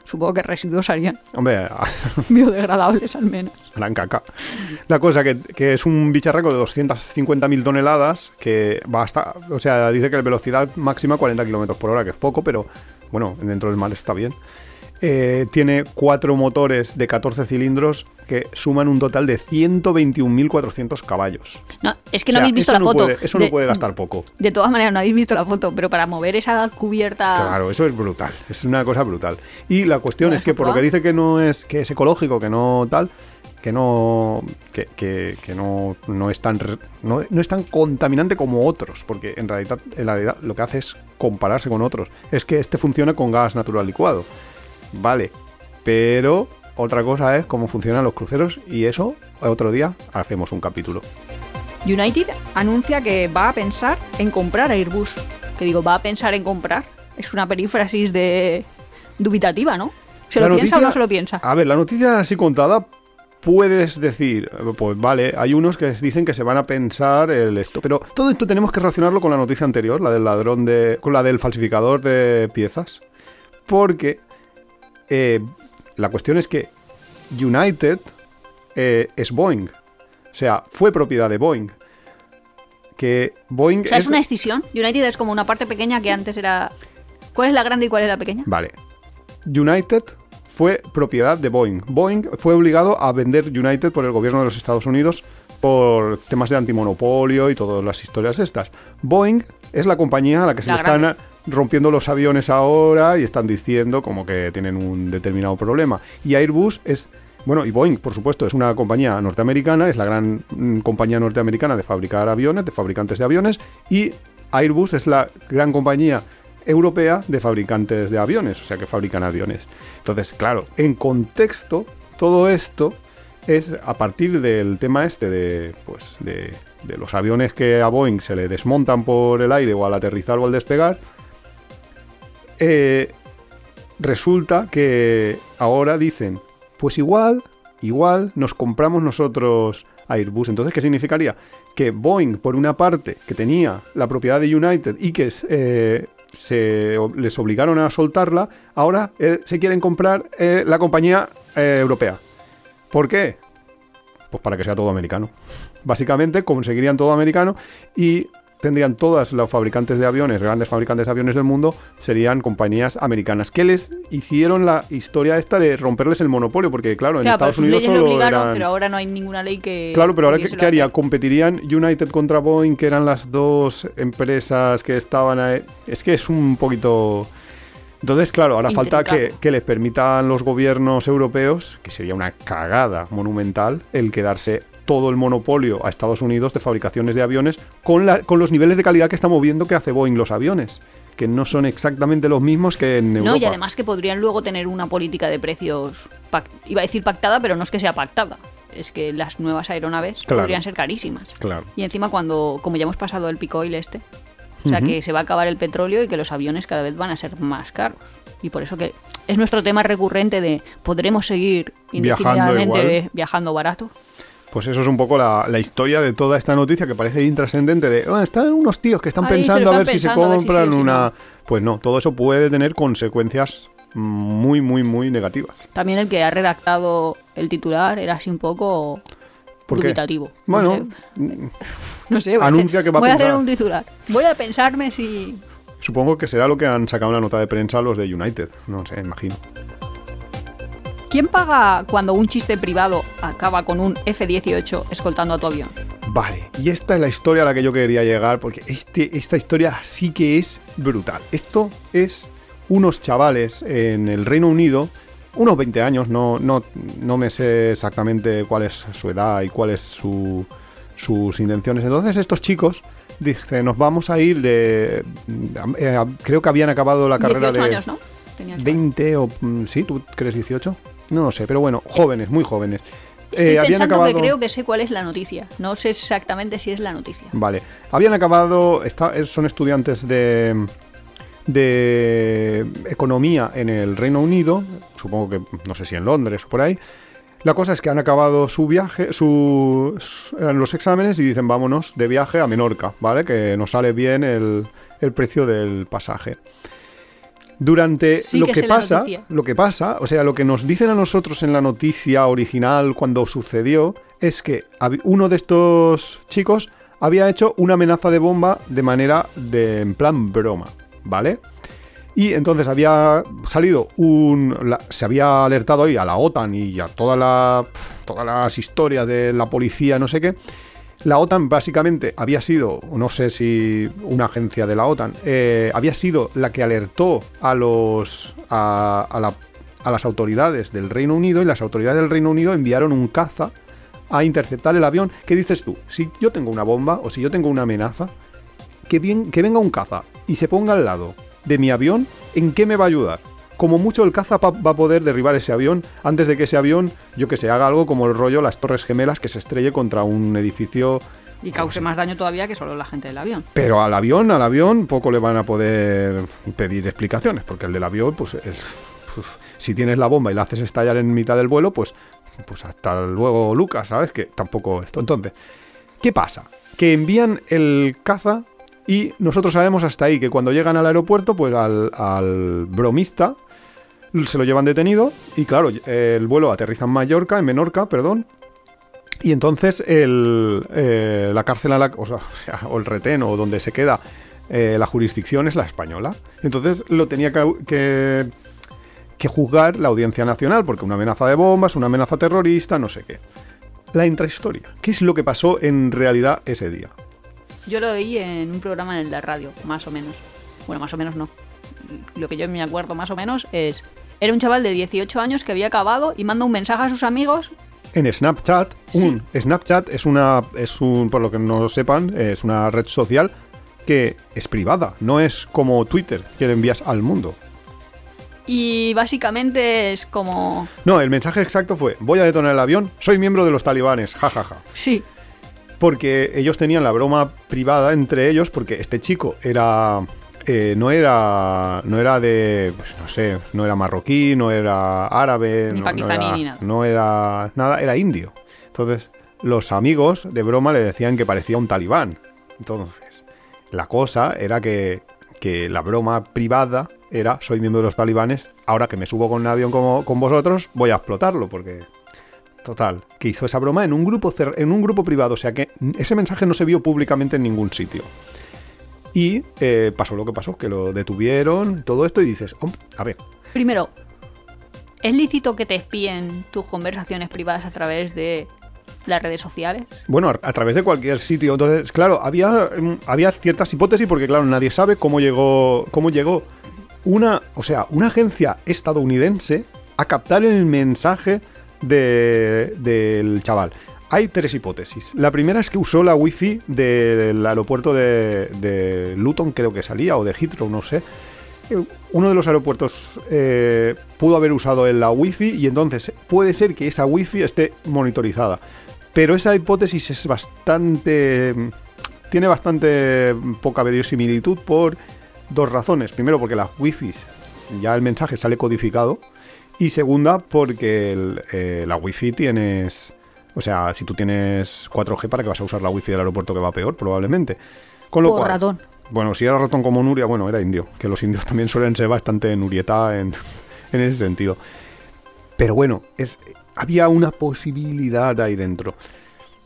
supongo que residuos harían Hombre, [LAUGHS] biodegradables al menos. gran caca. La cosa que, que es un bicharraco de 250.000 toneladas que va hasta, o sea, dice que la velocidad máxima 40 kilómetros por hora, que es poco, pero bueno, dentro del mar está bien. Eh, tiene cuatro motores de 14 cilindros que suman un total de 121.400 caballos. No, es que O no sea, habéis visto la no foto. puede- eso De- no puede gastar poco. De todas maneras, no habéis visto la foto, pero para mover esa cubierta. Claro, eso es brutal, es una cosa brutal. Y la cuestión es que por lo que dice que no es que es ecológico, que no tal, que no que, que- que no, no es tan no, no es tan contaminante como otros, porque en realidad en realidad lo que hace es compararse con otros. Es que este funciona con gas natural licuado. Vale, pero otra cosa es cómo funcionan los cruceros y eso otro día hacemos un capítulo. United anuncia que va a pensar en comprar Airbus. Que digo, va a pensar en comprar. Es una perífrasis de dubitativa, ¿no? ¿Se La lo piensa o no se lo piensa? A ver, la noticia así contada puedes decir, pues vale, hay unos que dicen que se van a pensar el esto, pero todo esto tenemos que relacionarlo con la noticia anterior, la del ladrón de, con la del falsificador de piezas, porque eh, la cuestión es que United eh, es Boeing, o sea, fue propiedad de Boeing. Que Boeing O sea, es una escisión. United es como una parte pequeña que antes era. ¿Cuál es la grande y cuál es la pequeña? Vale. United fue propiedad de Boeing. Boeing fue obligado a vender United por el gobierno de los Estados Unidos por temas de antimonopolio y todas las historias estas. Boeing es la compañía a la que se La le están. Rompiendo los aviones ahora y están diciendo como que tienen un determinado problema. Y Airbus es, bueno, y Boeing, por supuesto, es una compañía norteamericana, es la gran mm, compañía norteamericana de fabricar aviones, de fabricantes de aviones, y Airbus es la gran compañía europea de fabricantes de aviones, o sea que fabrican aviones. Entonces, claro, en contexto, todo esto es a partir del tema este de, pues, de, de los aviones que a Boeing se le desmontan por el aire o al aterrizar o al despegar, eh, resulta que ahora dicen, pues igual, igual nos compramos nosotros Airbus. Entonces, ¿qué significaría? Que Boeing, por una parte, que tenía la propiedad de United y que eh, se, les obligaron a soltarla, ahora eh, se quieren comprar la compañía europea. ¿Por qué? Pues para que sea todo americano. Básicamente conseguirían todo americano y tendrían todas los fabricantes de aviones, grandes fabricantes de aviones del mundo, serían compañías americanas. que les hicieron la historia esta de romperles el monopolio? Porque claro, en Claro, Estados Unidos solo obligaron, eran... pero ahora no hay ninguna ley que. Claro, pero ahora ¿qué, haría? ¿Competirían United contra Boeing, que eran las dos empresas que estaban ahí? Es que es un poquito... Entonces, claro, ahora falta que, que les permitan los gobiernos europeos, que sería una cagada monumental, el quedarse todo el monopolio a Estados Unidos de fabricaciones de aviones con, la- con los niveles de calidad que estamos viendo que hace Boeing los aviones, que no son exactamente los mismos que en Europa. No, y además que podrían luego tener una política de precios. Iba a decir pactada, pero no es que sea pactada. Es que las nuevas aeronaves Claro. podrían ser carísimas. Claro. Y encima, cuando, como ya hemos pasado el pico oil este, o sea que se va a acabar el petróleo y que los aviones cada vez van a ser más caros. Y por eso que es nuestro tema recurrente de podremos seguir indefinidamente viajando barato. Pues eso es un poco la, la historia de toda esta noticia que parece intrascendente de "Ah, están unos tíos que están Ahí pensando a ver si se a si compran sí o si una... no". Pues no, todo eso puede tener consecuencias muy, muy, muy negativas. También el que ha redactado el titular era así un poco dubitativo. No Bueno, sé. [LAUGHS] No sé, voy a Anuncia hacer- que va a voy a hacer un titular. Voy a pensarme si... supongo que será lo que han sacado en la nota de prensa los de United. No sé, imagino. ¿Quién paga cuando un chiste privado acaba con un F-18 escoltando a tu avión? Vale, y esta es la historia a la que yo quería llegar, porque este, esta historia sí que es brutal. Esto es unos chavales en el Reino Unido, unos 20 años, no, no, no me sé exactamente cuál es su edad y cuáles su, sus intenciones. Entonces estos chicos dicen, nos vamos a ir de... eh, creo que habían acabado la carrera 18 de... años, ¿no? Tenías 20 o... mm, ¿Sí? ¿Tú crees 18? No lo sé, pero bueno, jóvenes, muy jóvenes. Estoy Eh, habían pensando acabado... que creo que sé cuál es la noticia. No sé exactamente si es la noticia. Vale. Habían acabado, está- son estudiantes de, de economía en el Reino Unido, supongo que no sé si en Londres o por ahí. La cosa es que han acabado su viaje, su, su- los exámenes y dicen vámonos de viaje a Menorca, ¿vale? Que nos sale bien el, el precio del pasaje. Durante Sí lo que pasa, lo que pasa, o sea, lo que nos dicen a nosotros en la noticia original cuando sucedió es que uno de estos chicos había hecho una amenaza de bomba de manera de en plan broma, ¿vale? Y entonces había salido un. la- se había alertado ahí a la OTAN y a toda la, todas las historias de la policía, no sé qué. La OTAN básicamente había sido, no sé si una agencia de la OTAN, eh, había sido la que alertó a los a, a la- a las autoridades del Reino Unido y las autoridades del Reino Unido enviaron un caza a interceptar el avión. ¿Qué dices tú? Si yo tengo una bomba o si yo tengo una amenaza, que, bien, que venga un caza y se ponga al lado de mi avión, ¿en qué me va a ayudar? Como mucho el caza va a poder derribar ese avión antes de que ese avión, yo que sé, haga algo como el rollo las Torres Gemelas que se estrelle contra un edificio. Y cause más daño todavía que solo la gente del avión. Pero al avión, al avión, poco le van a poder pedir explicaciones, porque el del avión, pues, el- pues, si tienes la bomba y la haces estallar en mitad del vuelo, pues, pues hasta luego, Lucas, ¿sabes? Que tampoco esto. Entonces, ¿qué pasa? Que envían el caza y nosotros sabemos hasta ahí que cuando llegan al aeropuerto, pues al, bromista se lo llevan detenido y claro, el vuelo aterriza en Mallorca, en Menorca, perdón. Y entonces eh, la cárcel, [LAUGHS] o, el retén o donde se queda eh, la jurisdicción es la española. Entonces lo tenía que, que juzgar la Audiencia Nacional porque una amenaza de bombas, una amenaza terrorista, no sé qué. La intrahistoria. ¿Qué es lo que pasó en realidad ese día? Yo lo oí en un programa en la radio, más o menos. Bueno, más o menos no. Lo que yo me acuerdo más o menos es... Era un chaval de 18 años que había acabado y manda un mensaje a sus amigos. En Snapchat, un Snapchat es una es un por lo que no sepan, es una red social que es privada, no es como Twitter que le envías al mundo. Y básicamente es como... No, el mensaje exacto fue, voy a detonar el avión, soy miembro de los talibanes, jajaja. Sí, Porque ellos tenían la broma privada entre ellos, porque este chico era... eh, no era no era de pues, no sé no era marroquí no era árabe Ni no, era, ni nada. no era nada era indio entonces los amigos de broma le decían que parecía un talibán entonces la cosa era que, que la broma privada era soy miembro de los talibanes ahora que me subo con un avión como con vosotros voy a explotarlo porque Total, que hizo esa broma en un grupo en un grupo privado, o sea que ese mensaje no se vio públicamente en ningún sitio. Y eh, pasó lo que pasó, que lo detuvieron, todo esto, y dices, "Hom, a ver, Primero, ¿es lícito que te espíen tus conversaciones privadas a través de las redes sociales? bueno, a, a través de cualquier sitio. Entonces, claro, había, mm, había ciertas hipótesis, porque claro, nadie sabe cómo llegó, cómo llegó una, o sea, una agencia estadounidense a captar el mensaje de- del chaval. Hay tres hipótesis. La primera es que usó la wifi del aeropuerto de, Luton, creo que salía, o de Heathrow, no sé. Uno de los aeropuertos eh, pudo haber usado en la wifi y entonces puede ser que esa wifi esté monitorizada. Pero esa hipótesis es bastante... tiene bastante poca verosimilitud por dos razones. Primero, porque las wifis ya el mensaje sale codificado. Y segunda, porque el, eh, la wifi tienes... O sea, si tú tienes 4G, ¿para qué vas a usar la wifi del aeropuerto que va peor? Probablemente. Con lo Por cual, ratón. bueno, si era ratón como Nuria, bueno, era indio. Que los indios también suelen ser bastante Nurieta en, [LAUGHS] en ese sentido. Pero bueno, es, había una posibilidad ahí dentro.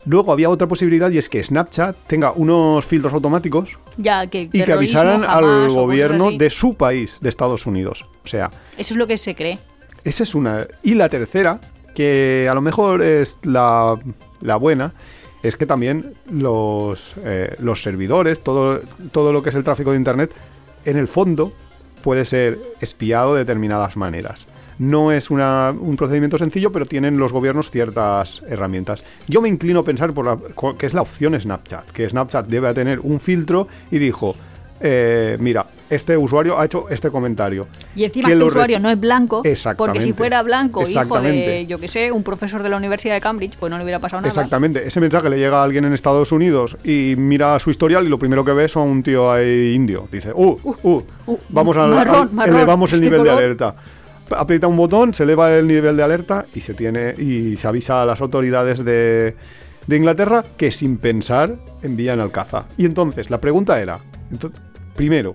Luego había otra posibilidad y es que Snapchat tenga unos filtros automáticos Ya que y que avisaran jamás al gobierno de su país, de Estados Unidos. O sea, Eso es lo que se cree. Esa es una. Y la tercera, que a lo mejor es la, la buena, es que también los, eh, los servidores, todo, todo lo que es el tráfico de Internet, en el fondo puede ser espiado de determinadas maneras. No es una- un procedimiento sencillo, pero tienen los gobiernos ciertas herramientas. Yo me inclino a pensar por que es la opción Snapchat, que Snapchat debe tener un filtro y dijo, eh, mira, este usuario ha hecho este comentario. Y encima este usuario no es blanco, porque si fuera blanco, hijo de, yo que sé, un profesor de la Universidad de Cambridge, pues no le hubiera pasado nada. Exactamente, ese mensaje le llega a alguien en Estados Unidos y mira su historial y lo primero que ve es a un tío ahí indio. Dice, uh, uh, uh, vamos a marrón, marrón, elevamos el este nivel de color". alerta. Aprieta un botón, se eleva el nivel de alerta y se tiene y se avisa a las autoridades de, de Inglaterra que sin pensar envían al caza. Y entonces la pregunta era, primero,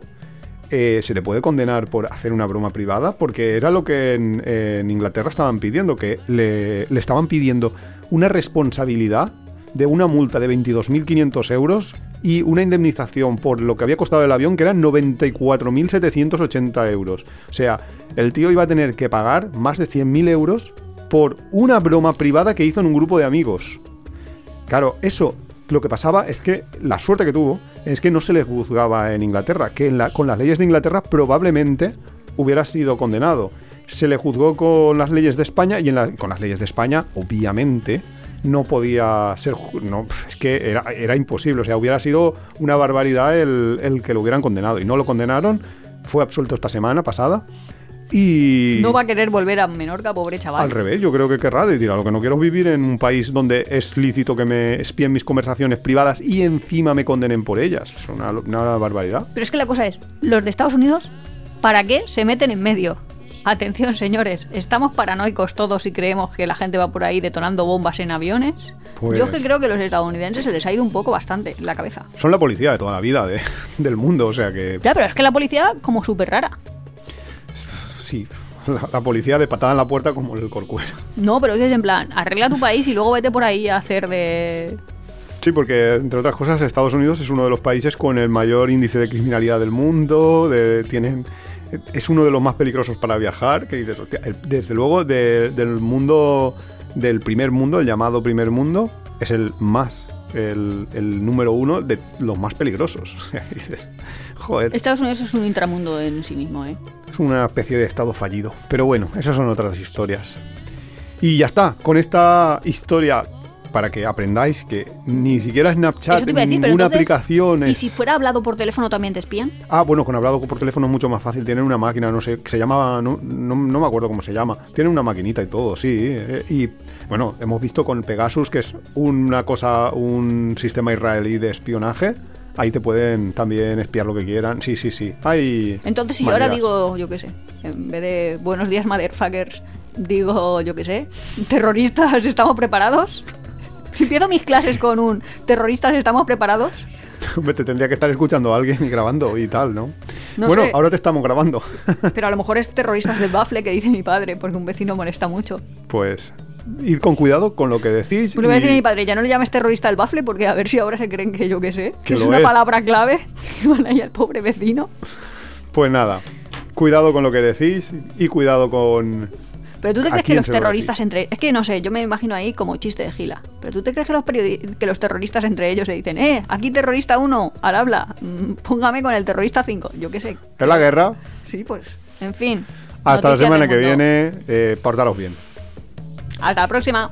eh, ¿se le puede condenar por hacer una broma privada? Porque era lo que en, Inglaterra estaban pidiendo, que le, le estaban pidiendo una responsabilidad de una multa de 22.500 euros y una indemnización por lo que había costado el avión que eran 94.780 euros. O sea, el tío iba a tener que pagar más de 100.000 euros por una broma privada que hizo en un grupo de amigos. Claro, eso lo que pasaba es que la suerte que tuvo es que no se le juzgaba en Inglaterra, que en con las leyes de Inglaterra probablemente hubiera sido condenado. Se le juzgó con las leyes de España y en con las leyes de España, obviamente, no podía ser... No, es que era, era imposible, o sea, hubiera sido una barbaridad el, el que lo hubieran condenado. Y no lo condenaron, fue absuelto esta semana pasada. Y... No va a querer volver a Menorca, pobre chaval. Al revés, yo creo que querrá decir, a lo que no quiero es vivir en un país donde es lícito que me espíen mis conversaciones privadas y encima me condenen por ellas. Es una, una barbaridad. Pero es que la cosa es, los de Estados Unidos, ¿para qué se meten en medio? Atención, señores, estamos paranoicos todos y creemos que la gente va por ahí detonando bombas en aviones. Pues- Yo que creo que a los estadounidenses se les ha ido un poco bastante la cabeza. Son la policía de toda la vida de- [LAUGHS] del mundo, o sea que Ya, pero es que la policía como súper rara. Sí, la, la policía de patada en la puerta como el corcuero. No, pero es en plan, arregla tu país y luego vete por ahí a hacer de... Sí, porque entre otras cosas Estados Unidos es uno de los países con el mayor índice de criminalidad del mundo, de- tienen es uno de los más peligrosos para viajar, que dices, hostia, el- desde luego de- del mundo del primer mundo, el llamado primer mundo, es el más el, el número uno de los más peligrosos. [LAUGHS] Dices, joder, Estados Unidos es un intramundo en sí mismo, ¿eh? Es una especie de estado fallido. Pero bueno, esas son otras historias. Y ya está, con esta historia, para que aprendáis que ni siquiera Snapchat, decir, ninguna entonces, aplicación ¿Y es... si fuera hablado por teléfono también te espían? Ah, bueno, con hablado por teléfono es mucho más fácil. Tienen una máquina, no sé, que se llama, no, no, no me acuerdo cómo se llama. Tienen una maquinita y todo, sí. eh, Y bueno, hemos visto con Pegasus, que es una cosa, un sistema israelí de espionaje. Ahí te pueden también espiar lo que quieran. Sí, sí, sí. Hay Entonces, si yo ahora digo, yo qué sé, en vez de buenos días, motherfuckers, digo, yo qué sé, terroristas, ¿estamos preparados? Si empiezo mis clases con un terroristas, ¿estamos preparados? [LAUGHS] te tendría que estar escuchando a alguien y grabando y tal, ¿no? No bueno, sé. ahora te estamos grabando. [LAUGHS] Pero a lo mejor es terroristas del bafle que dice mi padre, porque un vecino molesta mucho. pues id con cuidado con lo que decís. Pues le voy a decir a mi padre, ya no le llames terrorista al bafle, porque a ver si ahora se creen que yo qué sé, Que que es una es. palabra clave, [LAUGHS] y van ahí al pobre vecino. Pues nada, cuidado con lo que decís y cuidado con... Pero tú te ¿A crees que los lo terroristas entre... Es que no sé, yo me imagino ahí como chiste de gila. Pero tú te crees que los, periodi- que los terroristas entre ellos se dicen, eh, aquí terrorista 1, al habla, mm, póngame con el terrorista 5, yo qué sé. Es la guerra. Sí, pues, en fin. Hasta la semana que viene, eh, portaros bien. Hasta la próxima.